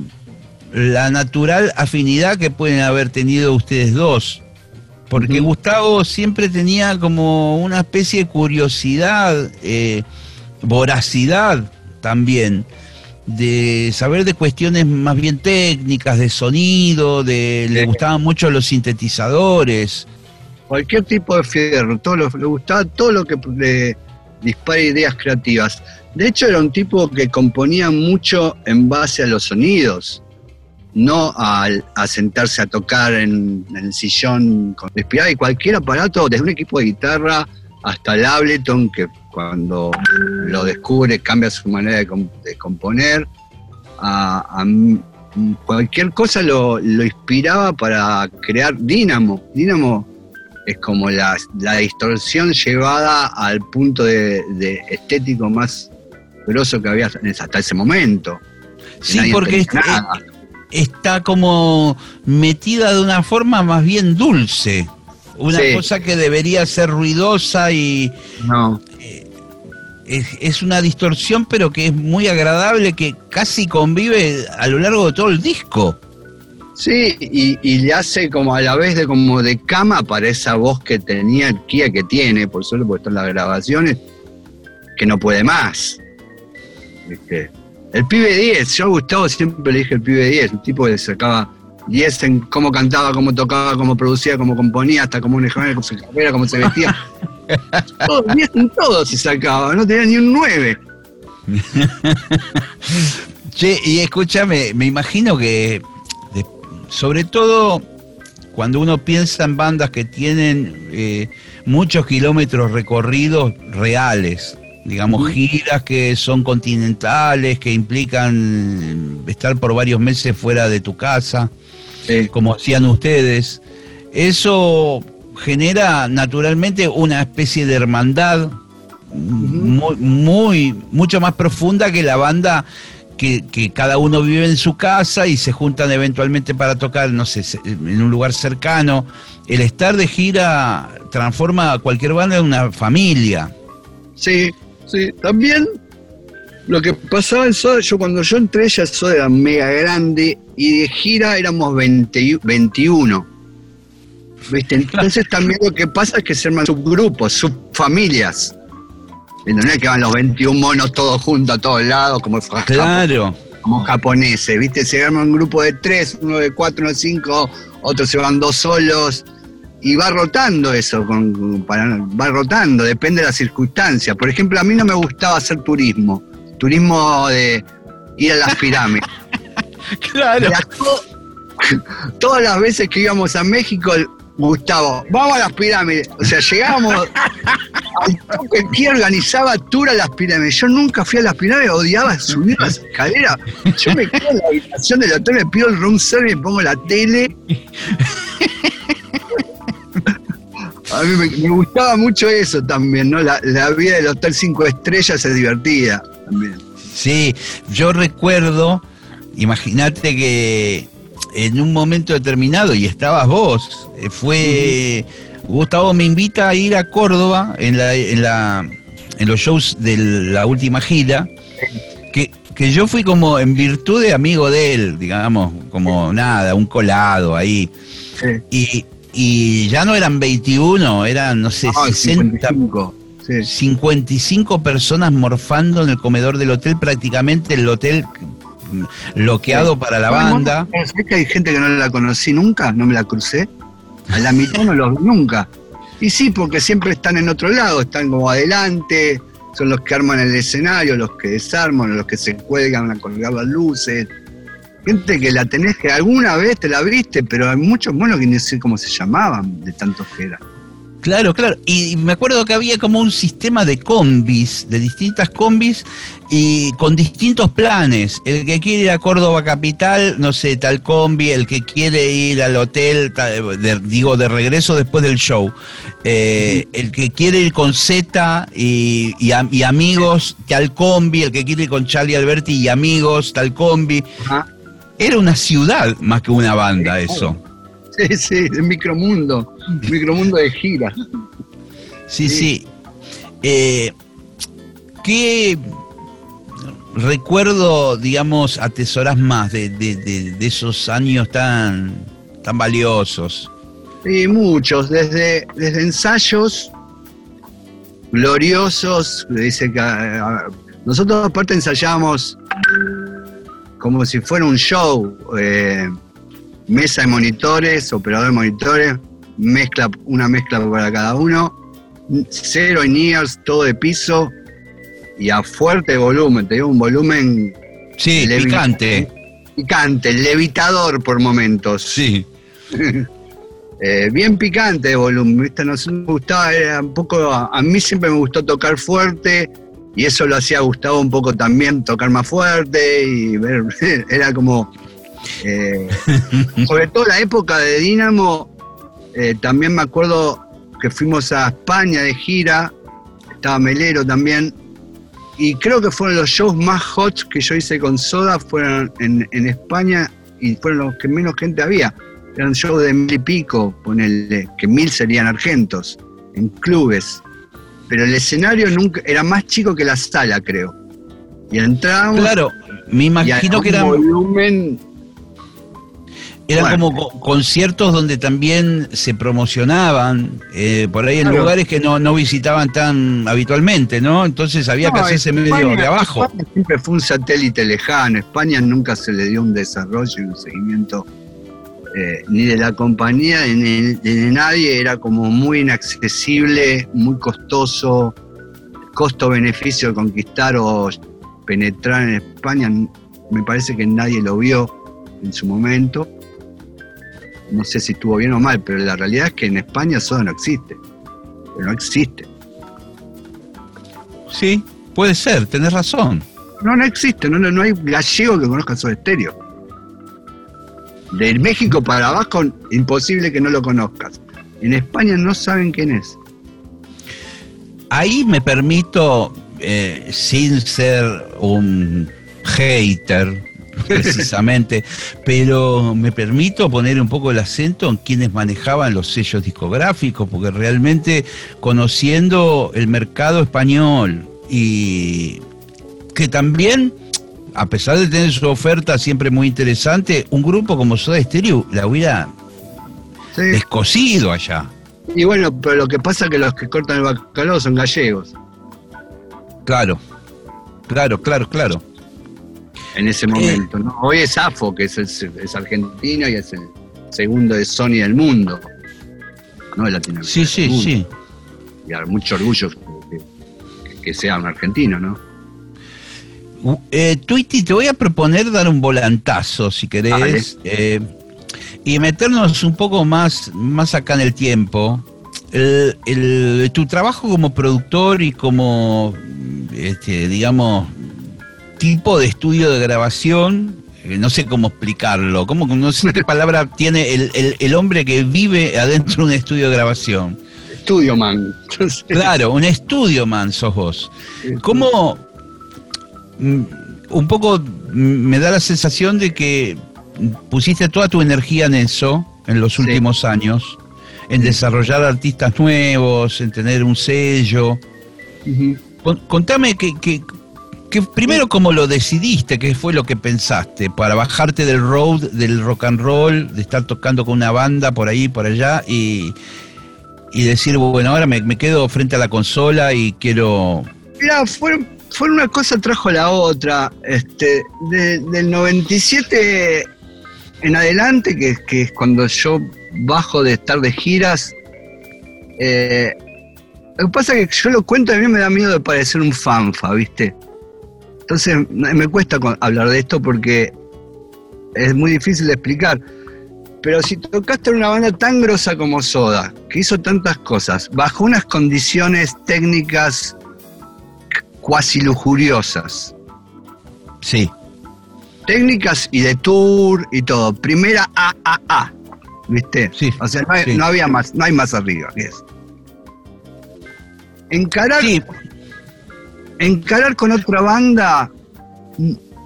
la natural afinidad que pueden haber tenido ustedes dos. Porque. Gustavo siempre tenía como una especie de curiosidad, eh, voracidad también, de saber de cuestiones más bien técnicas, de sonido, de le gustaban mucho los sintetizadores. cualquier tipo de fierro, todo lo- le gustaba todo lo que le dispara ideas creativas. De hecho, era un tipo que componía mucho en base a los sonidos, no al- a, sentarse a tocar en, en el sillón con inspirado y cualquier aparato, desde un equipo de guitarra hasta el Ableton, que cuando lo descubre cambia su manera de, com- de componer. A, cualquier cosa lo, lo inspiraba para crear Dynamo. Dynamo es como la, la distorsión llevada al punto de, de estético más grosso que había hasta ese momento. Sí, porque entendía es- nada. está como metida de una forma más bien dulce. Una Sí. cosa que debería ser ruidosa y no, es, es una distorsión, pero que es muy agradable, que casi convive a lo largo de todo el disco. Sí, y, y le hace como a la vez de como de cama para esa voz que tenía el Kia que tiene, por solo porque están las grabaciones, que no puede más. ¿Viste? El pibe 10, yo a Gustavo siempre le dije el pibe 10, un tipo que sacaba 10 en cómo cantaba, cómo tocaba, cómo producía, cómo componía, hasta cómo manejaba, cómo se carrera, cómo se vestía. todo, 10 en todo se sacaba, no tenía ni un 9. Che, y escúchame, me imagino que, de- sobre todo cuando uno piensa en bandas que tienen eh, muchos kilómetros recorridos reales, digamos, giras que son continentales, que implican estar por varios meses fuera de tu casa, Sí. como hacían ustedes, eso genera naturalmente una especie de hermandad muy, muy mucho más profunda que la banda que, que cada uno vive en su casa y se juntan eventualmente para tocar, no sé, en un lugar cercano. El estar de gira transforma a cualquier banda en una familia. Sí, sí. También lo que pasaba en Soda, yo cuando yo entré ya Soda era mega grande y de gira éramos 20 y- 21. ¿Viste? Entonces también lo que pasa es que se arman subgrupos, subfamilias. No es que van los 21 monos todos juntos a todos lados, como, Claro. como japoneses, ¿viste? Se arma un grupo de tres, uno de cuatro, uno de cinco, otros se van dos solos. Y va rotando eso, con, para- va rotando, depende de las circunstancias. Por ejemplo, a mí no me gustaba hacer turismo, turismo de ir a las pirámides. Claro. Todas las veces que íbamos a México, Gustavo, vamos a las pirámides. O sea, llegábamos al toque, ¿quién organizaba tour a las pirámides? Yo nunca fui a las pirámides, odiaba subir las escaleras. Yo me quedo en la habitación del hotel, me pido el room service, me pongo la tele. A mí me, gustaba mucho eso también, ¿no? La, vida del Hotel Cinco Estrellas es divertida también. Sí, yo recuerdo, imagínate que en un momento determinado, y estabas vos, eh, fue. Gustavo me invita a ir a Córdoba en, la, en, la, en los shows de la última gira, que, que yo fui como en virtud de amigo de él, digamos, como nada, un colado ahí. Y, y ya no eran 21, eran, no sé, Ah, 60, 55. Sí. 55 personas morfando en el comedor del hotel, prácticamente el hotel bloqueado para la banda. ¿Sabés que hay gente que no la conocí nunca? No me la crucé. A la mitad no los vi nunca. Y sí, porque siempre están en otro lado, están como adelante, son los que arman el escenario, los que desarman, los que se cuelgan a colgar las luces. Gente que la tenés que alguna vez te la viste, pero hay muchos monos que ni sé cómo se llamaban, de tantos que eran. Claro, claro. Y me acuerdo que había como un sistema de combis, de distintas combis, y con distintos planes. El que quiere ir a Córdoba Capital, no sé, tal combi, el que quiere ir al hotel, tal- de- digo, de regreso después del show. Eh, el que quiere ir con Z y, y am- y amigos, tal combi, el que quiere ir con Charlie Alberti y amigos, tal combi. Ajá. Era una ciudad más que una banda eso. Sí, micromundo, micromundo de gira. Sí, Sí. sí. Eh, ¿Qué recuerdo, digamos, atesoras más de, de- de- de esos años tan, tan valiosos? Sí, muchos, desde, desde ensayos gloriosos, dice que ah, nosotros aparte ensayábamos como si fuera un show, eh, mesa de monitores, operador de monitores, mezcla, una mezcla para cada uno, cero in ears, todo de piso y a fuerte volumen, te digo un volumen Sí, picante. picante, levitador por momentos. Sí. Eh, bien picante de volumen, ¿viste? No sé, me gustaba, era un poco, a, a mí siempre me gustó tocar fuerte y eso lo hacía Gustavo un poco también, tocar más fuerte y ver, era como, eh, sobre todo la época de Dínamo, eh, también me acuerdo que fuimos a España de gira, estaba Melero también, y creo que fueron los shows más hot que yo hice con Soda, fueron en, en España y fueron los que menos gente había. Eran shows de mil y pico, ponele, que mil serían argentos, en clubes. Pero el escenario nunca era más chico que la sala, creo. Y entrábamos Claro, me y imagino a que un eran, volumen eran bueno. como co- conciertos donde también se promocionaban, eh, por ahí en Claro. lugares que no, no visitaban tan habitualmente, ¿no? Entonces había que No, hacerse España- medio de abajo. España siempre fue un satélite lejano. España nunca se le dio un desarrollo y un seguimiento eh, ni de la compañía ni de, de nadie. Era como muy inaccesible, muy costoso. Costo-beneficio de conquistar o penetrar en España, me parece que nadie lo vio en su momento. No sé si estuvo bien o mal, pero la realidad es que en España eso no existe. No existe. Sí, puede ser, tenés razón. No, no existe, no, no, no hay gallego que conozca Soda Stereo. De México para abajo, imposible que no lo conozcas. En España no saben quién es. Ahí me permito, eh, sin ser un hater precisamente, pero me permito poner un poco el acento en quienes manejaban los sellos discográficos, porque realmente conociendo el mercado español y que también, a pesar de tener su oferta siempre muy interesante, un grupo como Soda Stereo la hubiera ¿sí? descosido allá. Y bueno, pero lo que pasa es que los que cortan el bacalao son gallegos Claro, claro, claro, claro. En ese momento. ¿no? Hoy es AFO, que es, es argentino y es el segundo de Sony del mundo. No de Latinoamérica. Sí, sí, sí. Y a mucho orgullo que, sea un argentino, ¿no? Uh, Eh, Twitty, te voy a proponer dar un volantazo, si querés. Eh, y meternos un poco más, más acá en el tiempo. El- el- tu trabajo como productor y como, este, digamos, tipo de estudio de grabación, eh, no sé cómo explicarlo, cómo, no sé qué palabra tiene el, el- el hombre que vive adentro de un estudio de grabación. Estudio man. Claro, un estudio man sos vos. ¿Cómo mm, un poco me da la sensación de que pusiste toda tu energía en eso en los Sí. últimos años, en desarrollar artistas nuevos, en tener un sello? Contame que, que- que primero cómo lo decidiste, qué fue lo que pensaste para bajarte del road, del rock and roll, de estar tocando con una banda por ahí, por allá y, y decir, bueno, ahora me, me quedo frente a la consola y quiero... Mira, fue, fue una cosa trajo la otra. Este, de- del 97 en adelante, que, que es cuando yo bajo de estar de giras, eh, lo que pasa es que yo lo cuento y a mí me da miedo de parecer un fanfa, ¿viste? Entonces me cuesta hablar de esto porque es muy difícil de explicar. Pero si tocaste en una banda tan grosa como Soda, que hizo tantas cosas, bajo unas condiciones técnicas cuasi lujuriosas, Sí, técnicas y de tour y todo, primera AAA, ¿viste? Sí, O sea, no, hay- sí. no había más, no hay más arriba eso. Encarar, sí, encarar con otra banda,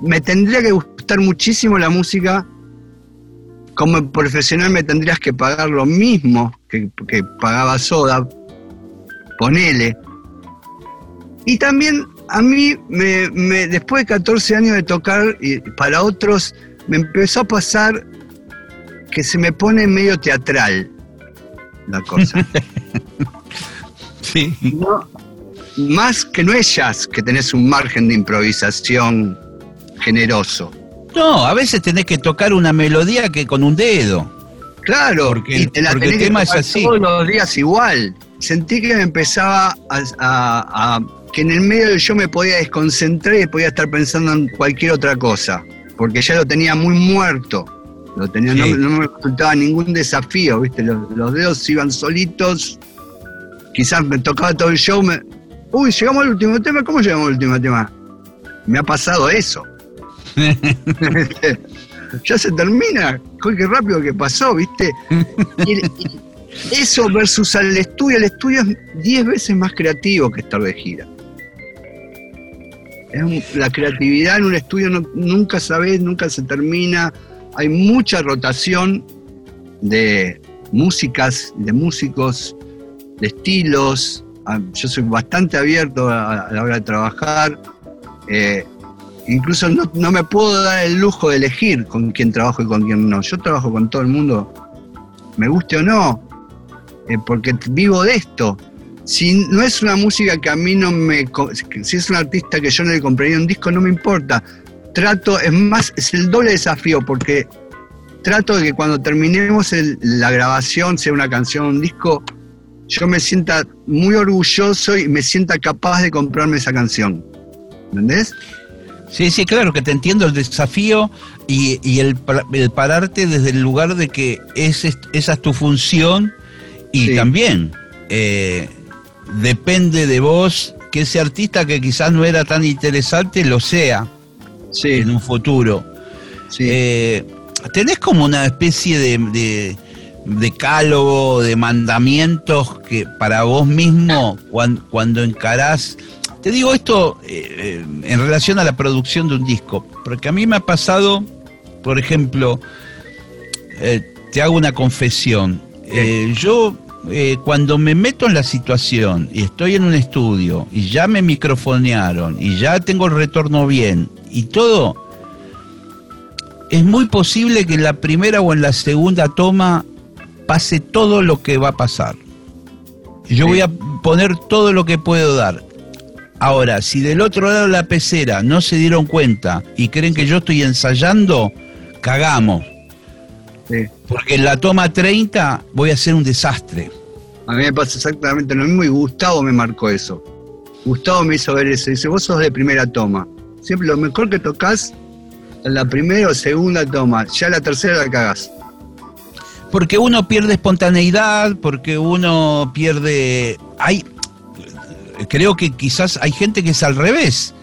me tendría que gustar muchísimo la música. Como profesional me tendrías que pagar lo mismo que, que pagaba Soda, ponele. Y también a mí, me, me- después de 14 años de tocar, y para otros, me empezó a pasar que se me pone medio teatral la cosa. sí. No, más que no es jazz, que tenés un margen de improvisación generoso. No, a veces tenés que tocar una melodía que con un dedo. Claro, Porque- y te la porque el que tema es así. todos los días igual. Sentí que me empezaba a, a- a- que en el medio show me podía desconcentrar y podía estar pensando en cualquier otra cosa, porque ya lo tenía muy muerto. Lo tenía, no, no me resultaba ningún desafío, ¿viste? Los, los dedos iban solitos. Quizás me tocaba todo el show. Me, Uy, llegamos al último tema. ¿Cómo llegamos al último tema? Me ha pasado eso. ya se termina. Qué rápido que pasó, ¿viste? Y el- y eso versus al estudio. El estudio es 10 veces más creativo que estar de gira. Es un- la creatividad en un estudio no- nunca sabes, nunca se termina. Hay mucha rotación de músicas, de músicos, de estilos. Yo soy bastante abierto a, la hora de trabajar. Eh, incluso no, no me puedo dar el lujo de elegir con quién trabajo y con quién no. Yo trabajo con todo el mundo, me guste o no, eh, porque vivo de esto. Si no es una música que a mí no me... Si es un artista que yo no le compraría un disco, no me importa. Trato, es más, es el doble desafío, porque trato de que cuando terminemos la grabación, sea una canción, un disco, yo me sienta muy orgulloso y me sienta capaz de comprarme esa canción. ¿Entendés? Sí, sí, claro que te entiendo el desafío y, y el, el pararte desde el lugar de que es, esa es tu función y Sí. también eh, depende de vos que ese artista que quizás no era tan interesante lo sea Sí, en un futuro. sí. Eh, ¿Tenés como una especie de, de decálogo, de mandamientos que para vos mismo cuan- cuando, encarás? Te digo esto eh, eh, en relación a la producción de un disco, porque a mí me ha pasado, por ejemplo, eh, te hago una confesión. Eh, yo eh, cuando me meto en la situación y estoy en un estudio y ya me microfonearon y ya tengo el retorno bien y todo, es muy posible que en la primera o en la segunda toma pase todo lo que va a pasar. Yo Sí. voy a poner todo lo que puedo dar. Ahora, si del otro lado de la pecera no se dieron cuenta y creen que yo estoy ensayando, cagamos. sí. Porque en la toma 30 voy a hacer un desastre. A mí me pasa exactamente lo mismo y Gustavo me marcó eso. Gustavo me hizo ver eso. Dice, vos sos de primera toma. Siempre lo mejor que tocas en la primera o segunda toma. Ya la tercera la cagás. Porque uno pierde espontaneidad, porque uno pierde... Hay, creo que quizás hay gente que es al revés.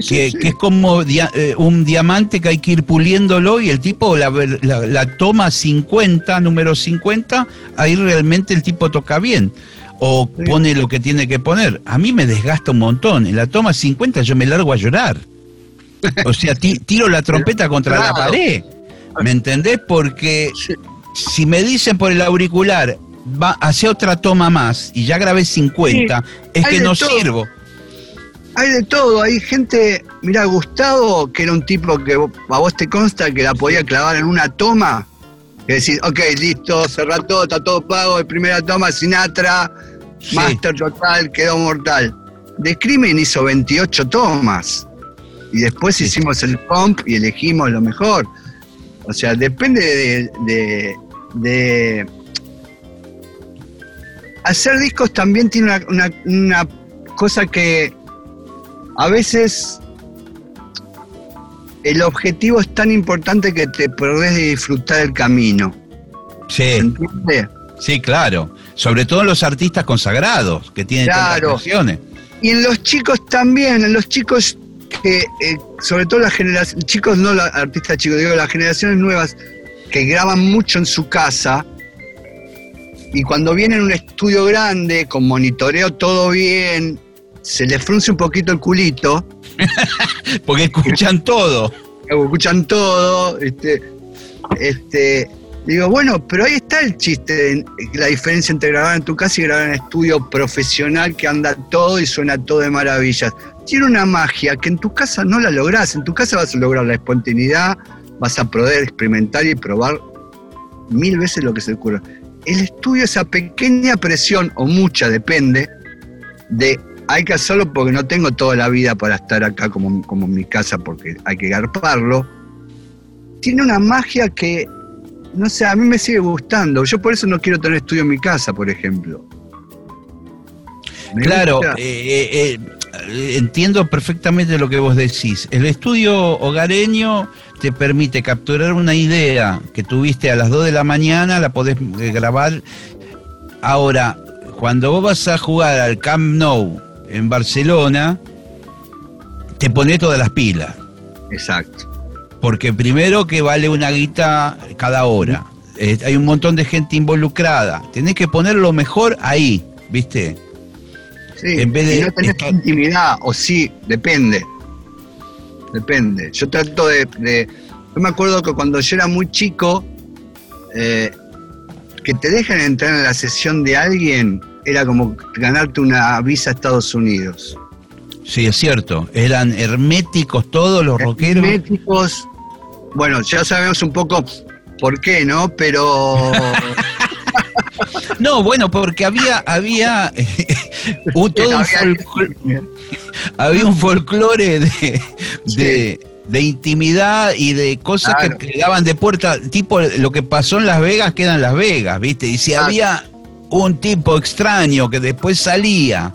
Sí, que, sí. que es como dia- eh, un diamante que hay que ir puliéndolo y el tipo la, la- la toma 50, número 50, ahí realmente el tipo toca bien. O Sí. pone lo que tiene que poner. A mí me desgasta un montón. En la toma 50 yo me largo a llorar. O sea, ti- tiro la trompeta contra la pared. ¿Me entendés? Porque. Si me dicen por el auricular, va hacia otra toma más y ya grabé 50, es que no todo. sirvo. Hay de todo, hay gente, mira, Gustavo, que era un tipo que a vos te consta que la podía clavar en una toma, que decís, ok, listo, cerrá todo, está todo pago, de primera toma, Sinatra, Sí. Master total, quedó mortal. De Crimen hizo 28 tomas, y después Sí. hicimos el comp y elegimos lo mejor. O sea, depende de, de- de- Hacer discos también tiene una, una- una cosa que a veces el objetivo es tan importante que te perdés de disfrutar el camino. Sí. ¿Se entiende? Sí, claro. Sobre todo los artistas consagrados que tienen tantas Claro. canciones. Y en los chicos también, en los chicos que, eh, sobre todo las generaciones, chicos no los artistas chicos, digo las generaciones nuevas que graban mucho en su casa y cuando vienen a un estudio grande, con monitoreo todo bien, se les frunce un poquito el culito, Porque escuchan todo. escuchan todo, este, este, digo, bueno, pero ahí está el chiste, la diferencia entre grabar en tu casa y grabar en estudio profesional que anda todo y suena todo de maravillas. Tiene una magia que en tu casa no la lográs, en tu casa vas a lograr la espontaneidad, vas a poder experimentar y probar mil veces lo que se te ocurra. El estudio, esa pequeña presión, o mucha, depende, de hay que hacerlo porque no tengo toda la vida para estar acá como, como en mi casa porque hay que garparlo. Tiene una magia que, no sé, a mí me sigue gustando. Yo por eso no quiero tener estudio en mi casa, por ejemplo. Me Claro, eh, eh, eh, entiendo perfectamente lo que vos decís. El estudio hogareño te permite capturar una idea que tuviste a las 2 de la mañana, la podés grabar. Ahora, cuando vos vas a jugar al Camp Nou en Barcelona, te pones todas las pilas. Exacto. Porque primero que vale una guita cada hora. Eh, hay un montón de gente involucrada. Tenés que poner lo mejor ahí, ¿viste? Sí, En vez de y no tenés estar- intimidad, o sí, depende. Depende. Yo trato de, de- Yo me acuerdo que cuando yo era muy chico, eh, que te dejan entrar en la sesión de alguien era como ganarte una visa a Estados Unidos. Sí, es cierto. Eran herméticos todos los rockeros. Herméticos. Bueno, ya sabemos un poco por qué, ¿no? Pero. No, bueno, porque había, había un, todo un folclore, había un folclore de, de, de intimidad y de cosas Claro. que quedaban de puerta, tipo lo que pasó en Las Vegas queda en Las Vegas, ¿viste? Y si Claro. había un tipo extraño que después salía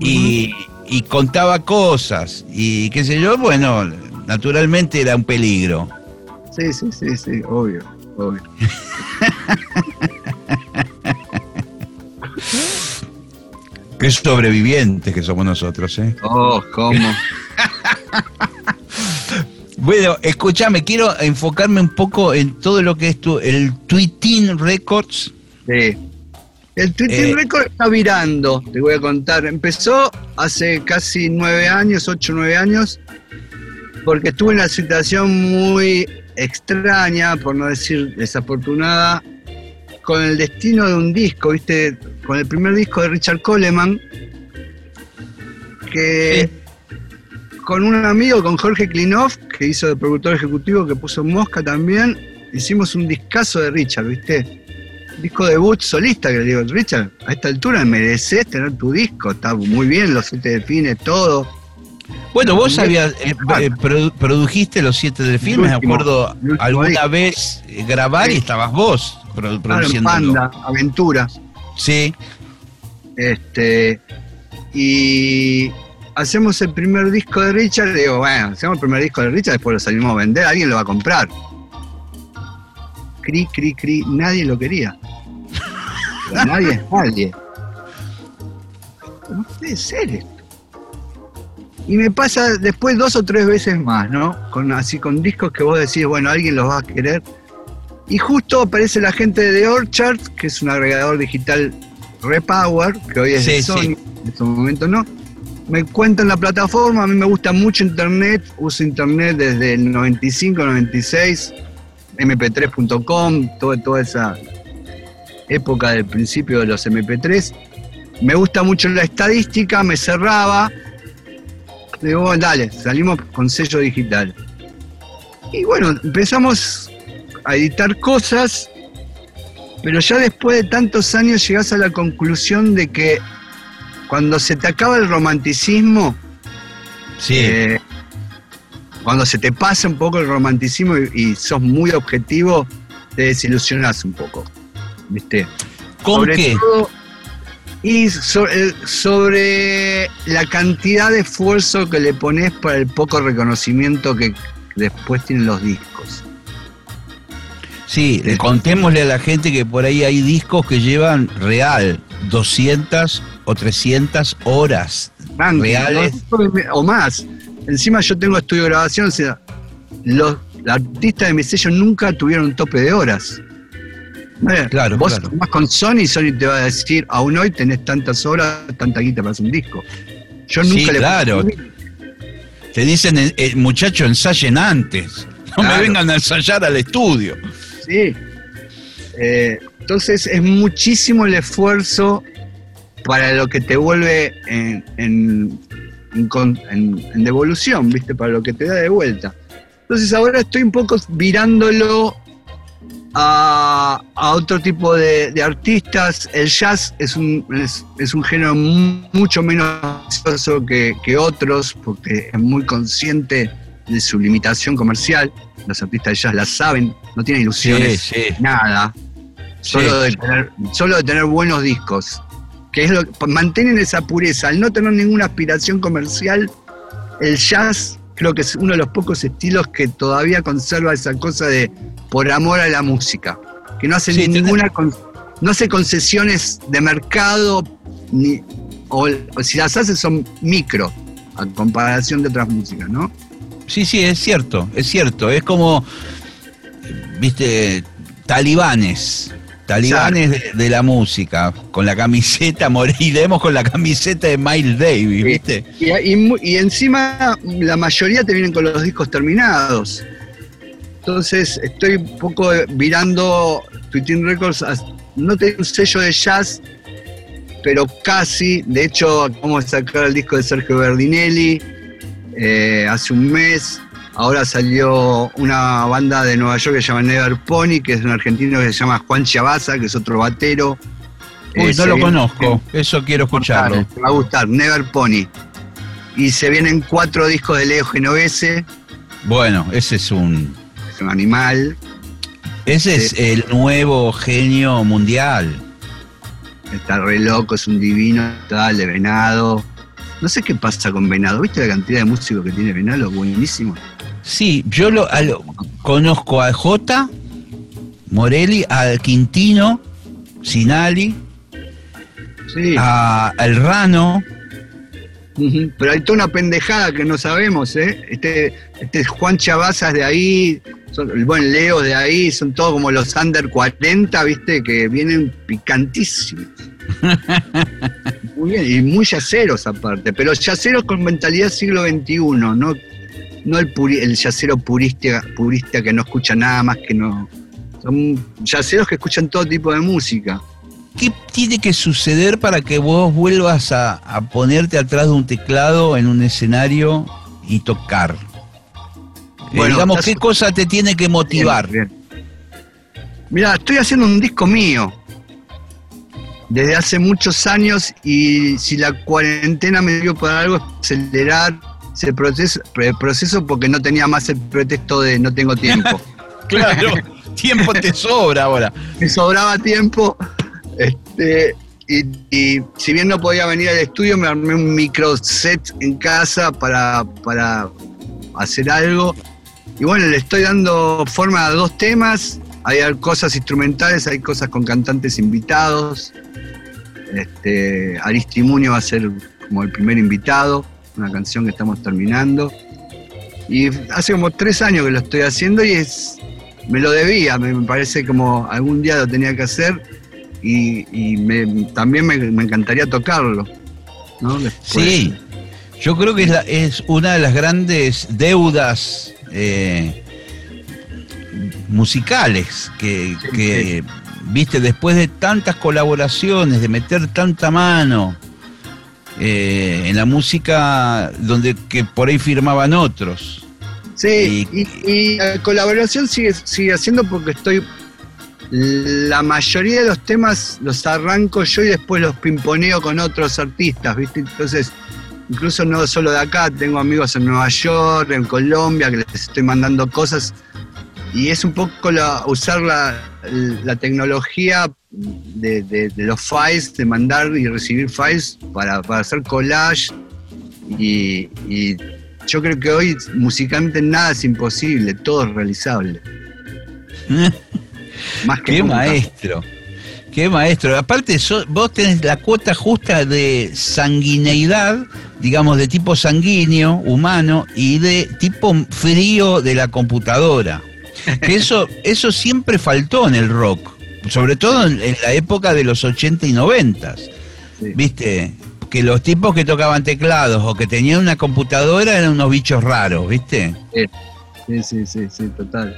y, y contaba cosas y qué sé yo, bueno, naturalmente era un peligro. Sí, sí, sí, sí, obvio, obvio. Qué sobrevivientes que somos nosotros, ¿eh? Oh, ¿cómo? Bueno, escúchame, quiero enfocarme un poco en todo lo que es tu, el Tweeting Records. Sí. El Twitter Eh. Record está virando, te voy a contar. Empezó hace casi nueve años, ocho, nueve años, porque estuve en una situación muy extraña, por no decir desafortunada, con el destino de un disco, ¿viste? Con el primer disco de Richard Coleman, que con un amigo, con Jorge Klinoff, que hizo de productor ejecutivo, que puso Mosca también, hicimos un discazo de Richard, ¿viste? disco debut solista que le digo, Richard, a esta altura mereces tener tu disco, está muy bien, los siete delfines, todo. Bueno, vos habías, eh, eh, produ- produjiste los siete del film, me acuerdo alguna vez eh, grabar y estabas vos produ- produciendo. Panda, Aventura. Sí, Este, y hacemos el primer disco de Richard, digo, bueno, hacemos el primer disco de Richard, después lo salimos a vender, alguien lo va a comprar. cri, cri, cri, nadie lo quería. Pero nadie es nadie. No puede ser esto. Y me pasa después dos o tres veces más, ¿no? Con, así con discos que vos decís, bueno, alguien los va a querer. Y justo aparece la gente de The Orchard, que es un agregador digital Repower, que hoy es Sí, de Sony, sí. en este momento no. Me cuentan la plataforma, a mí me gusta mucho internet, uso internet desde el 95, 96, mp3.com, toda, toda esa época del principio de los MP3. Me gusta mucho la estadística, me cerraba. Digo, bueno, dale, salimos con sello digital. Y bueno, empezamos a editar cosas, pero ya después de tantos años llegás a la conclusión de que cuando se te acaba el romanticismo, Sí. eh, cuando se te pasa un poco el romanticismo y, y sos muy objetivo, te desilusionás un poco. ¿Viste? ¿Con sobre qué? todo- y sobre, sobre la cantidad de esfuerzo que le pones para el poco reconocimiento que después tienen los discos. Sí, le contémosle a la gente que por ahí hay discos que llevan real 200 o 300 horas Banqui, reales. O más. Encima yo tengo estudio de grabación, o sea, los artistas de mi sello nunca tuvieron un tope de horas. Eh, Claro, Vos claro. vas con Sony, Sony te va a decir, aún hoy tenés tantas horas, tanta guita para hacer un disco. Yo Sí, nunca le claro. Te dicen, eh, eh, muchacho, ensayen antes. No me vengan a ensayar al estudio. Sí. Eh, entonces es muchísimo el esfuerzo para lo que te vuelve en, en- en devolución, ¿viste? Para lo que te da de vuelta. Entonces ahora estoy un poco virándolo a, a otro tipo de, de artistas. El jazz es un, es, es un género mu- mucho menos ambicioso que, que otros, porque es muy consciente de su limitación comercial. Los artistas de jazz la saben, no tienen ilusiones Sí, sí. nada. Solo, de tener, solo de tener buenos discos. Que es lo mantienen esa pureza. Al no tener ninguna aspiración comercial, el jazz creo que es uno de los pocos estilos que todavía conserva esa cosa de por amor a la música. Que no hace Sí, ninguna con- no hace concesiones de mercado ni o, o si las hace son micro a comparación de otras músicas, ¿no? Sí, sí, es cierto, es cierto. Es como, viste, talibanes. Talibanes de, de la música, con la camiseta, moriremos con la camiseta de Miles Davis, ¿viste? Y, y mu- y encima la mayoría te vienen con los discos terminados. Entonces estoy un poco virando Twitting Records. a- no tengo un sello de jazz, pero casi. De hecho, vamos a sacar el disco de Sergio Berdinelli eh, hace un mes. Ahora salió una banda de Nueva York que se llama Never Pony, que es un argentino que se llama Juan Chabaza, que es otro batero. Uy, Eh, no lo conozco, eso quiero escucharlo. te va a gustar, Never Pony. Y se vienen cuatro discos de Leo Genovese, Bueno, ese es un, es un animal, ese es el nuevo genio mundial. está re loco, es un divino, tal, de Venado. No sé qué pasa con Venado, ¿viste la cantidad de músicos que tiene Venado? Buenísimo. Sí, yo lo, a lo- conozco a J, Morelli, a Quintino, Sinali, Sí, a El Rano. pero hay toda una pendejada que no sabemos, ¿eh? Este, este Juan Chavazas de ahí, son- el buen Leo de ahí, son todos como los under 40, ¿viste? Que vienen picantísimos. Muy bien, y muy yaceros aparte, pero yaceros con mentalidad siglo XXI, no, no el, puri- el yacero purista, purista que no escucha nada más que no. Son yaceros que escuchan todo tipo de música. ¿Qué tiene que suceder para que vos vuelvas a, a ponerte atrás de un teclado en un escenario y tocar? Eh, Bueno, digamos, estás- ¿qué cosa te tiene que motivar? Bien, bien. Mira, estoy haciendo un disco mío desde hace muchos años y si la cuarentena me dio para algo acelerar ese proceso, el proceso porque no tenía más el pretexto de no tengo tiempo. Claro, tiempo te sobra ahora. me sobraba tiempo. Este, y, y si bien no podía venir al estudio, me armé un micro set en casa para, para hacer algo. Y bueno, le estoy dando forma a dos temas hay cosas instrumentales, hay cosas con cantantes invitados. Este, Aristimunio va a ser como el primer invitado, una canción que estamos terminando. Y hace como tres años que lo estoy haciendo y es, me lo debía, me, parece como algún día lo tenía que hacer y, y me- también me, me encantaría tocarlo. ¿no? Sí, yo creo que es, la- es una de las grandes deudas eh, musicales que, Sí, que, viste, después de tantas colaboraciones, de meter tanta mano eh, en la música donde que por ahí firmaban otros. Sí, Y- y, y la colaboración sigue, sigue haciendo porque estoy. La mayoría de los temas los arranco yo y después los pimponeo con otros artistas, ¿viste? Entonces, incluso no solo de acá, tengo amigos en Nueva York, en Colombia, que les estoy mandando cosas. Y es un poco la- usar la, la tecnología de, de- de los files, de mandar y recibir files para, para hacer collage. Y, y yo creo que hoy musicalmente nada es imposible, todo es realizable. Más que Qué nunca. maestro. Qué maestro. Aparte, so- vos tenés la cuota justa de sanguineidad, digamos, de tipo sanguíneo, humano, y de tipo frío de la computadora. Que eso, eso siempre faltó en el rock, sobre todo en, en la época de los 80 y 90. Sí. ¿Viste? Que los tipos que tocaban teclados o que tenían una computadora eran unos bichos raros, ¿viste? Sí, sí, sí, sí, total.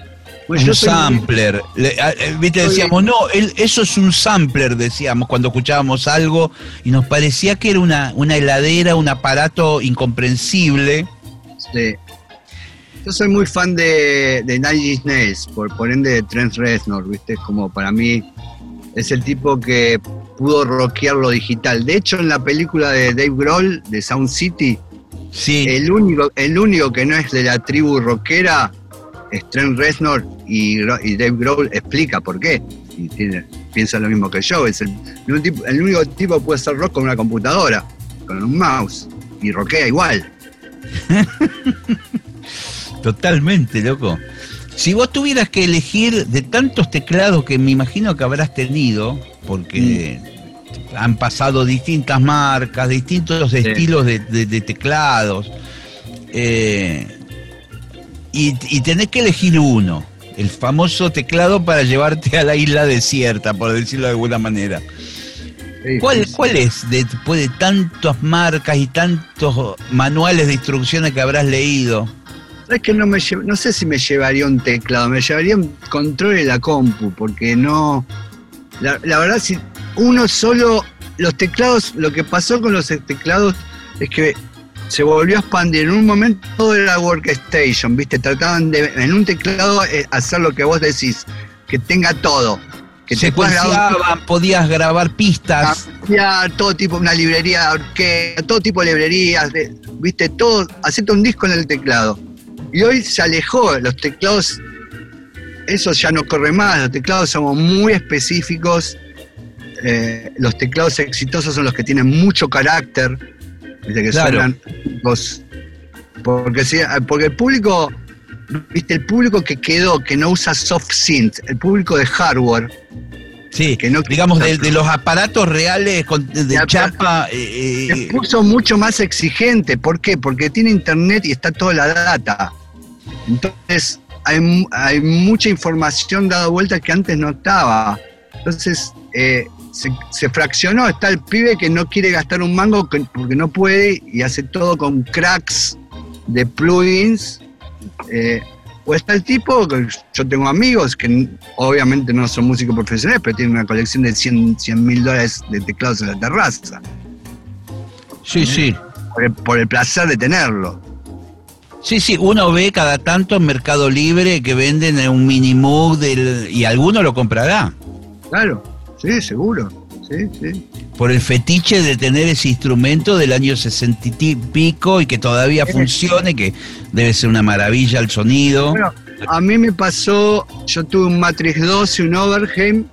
Un sampler. Le- eh, ¿Viste? Decíamos, no, él- eso es un sampler, decíamos cuando escuchábamos algo y nos parecía que era una, una heladera, un aparato incomprensible. sí. Yo soy muy fan de, de Nine Nails, por, por ende de Trent Reznor, ¿viste? Es como para mí es el tipo que pudo rockear lo digital. De hecho, en la película de Dave Grohl, de Sound City, Sí, El único, el único que no es de la tribu rockera es Trent Reznor y, y Dave Grohl explica por qué. Y tiene- piensa lo mismo que yo. Es el, el único tipo- el único tipo que puede hacer rock con una computadora, con un mouse. Y rockea igual. totalmente, loco. Si vos tuvieras que elegir de tantos teclados que me imagino que habrás tenido, porque han pasado distintas marcas, distintos estilos de, de- de teclados, eh, y, y tenés que elegir uno, el famoso teclado para llevarte a la isla desierta, por decirlo de alguna manera. Sí, ¿Cuál, sí, cuál es, de- después de tantas marcas y tantos manuales de instrucciones que habrás leído? ¿Sabes que no me no sé si me llevaría un teclado, me llevaría un control de la compu, porque no. La, la verdad, si uno solo. Los teclados, lo que pasó con los teclados es que se volvió a expandir. En un momento todo era workstation, ¿viste? Trataban de en un teclado eh, hacer lo que vos decís, que tenga todo. Que te grabar podías grabar pistas. ya, todo tipo, una librería de orquesta, todo tipo de librerías, de- viste, todo, hacerte un disco en el teclado. Y hoy se alejó, los teclados, eso ya no corre más, los teclados somos muy específicos, eh, los teclados exitosos son los que tienen mucho carácter, que Claro. suenan los, porque, el público, viste, el público que quedó, que no usa soft synth, el público de hardware, Sí, que no- digamos, de, de los aparatos reales con- de, Ya, chapa. eh, Se eh, puso mucho más exigente. ¿Por qué? Porque tiene internet y está toda la data. Entonces, hay, hay mucha información dada vuelta que antes no estaba. Entonces, eh, se, se fraccionó. Está el pibe que no quiere gastar un mango que- porque no puede y hace todo con cracks de plugins. Eh, o está el tipo, que yo tengo amigos que obviamente no son músicos profesionales, pero tienen una colección de 100 mil dólares de teclados en la terraza sí, sí. por el, por el placer de tenerlo. Sí, sí, uno ve cada tanto en Mercado Libre que venden en un minimoog del, y alguno lo comprará Claro, sí, seguro. Sí, sí. por el fetiche de tener ese instrumento del año 60 y pico y que todavía funcione, que debe ser una maravilla el sonido. Bueno, a mí me pasó, yo tuve un Matrix 12, un Overheim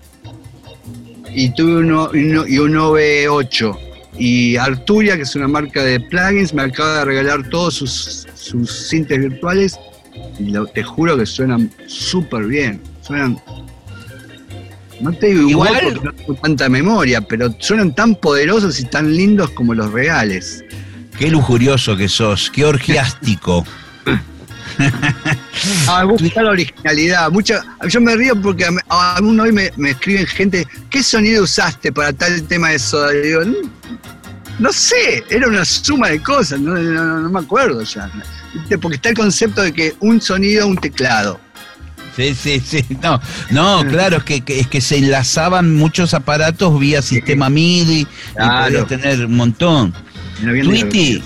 y tuve uno, y uno- y un OV8. Y Arturia, que es una marca de plugins, me acaba de regalar todos sus, sus sintes virtuales y lo- te juro que suenan súper bien. Suenan No te digo igual, Igual- porque no tengo tanta memoria, pero suenan tan poderosos y tan lindos como los reales. Qué lujurioso que sos, qué orgiástico. Ah, busca la originalidad. Mucha, yo me río porque aún hoy me, me escriben gente, ¿qué sonido usaste para tal tema de soda? Y digo, "Mm, no sé, era una suma de cosas, no, no- no- no me acuerdo ya. Porque está el concepto de que un sonido, un teclado. Sí, sí, sí. No, no, claro, es que, que- es que se enlazaban muchos aparatos vía sistema MIDI Claro. y podías tener un montón. Divertido.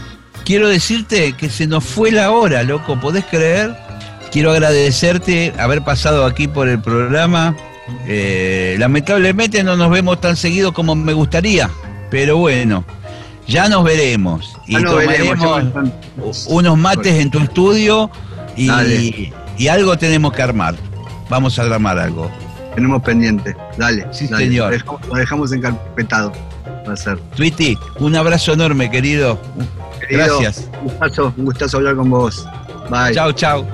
quiero decirte que se nos fue la hora, loco, ¿podés creer? Quiero agradecerte haber pasado aquí por el programa. Eh, lamentablemente no nos vemos tan seguido como me gustaría, pero bueno, ya nos veremos y Ya nos veremos, tomaremos están- unos mates en tu estudio y, algo tenemos que armar. Vamos a armar algo. Tenemos pendiente. Dale. Sí, dale. señor. Lo dejamos, lo dejamos encarpetado. Va a ser. Un abrazo enorme, querido. Querido, Gracias. Un gustazo, un gustazo hablar con vos. Bye. Chao, chao.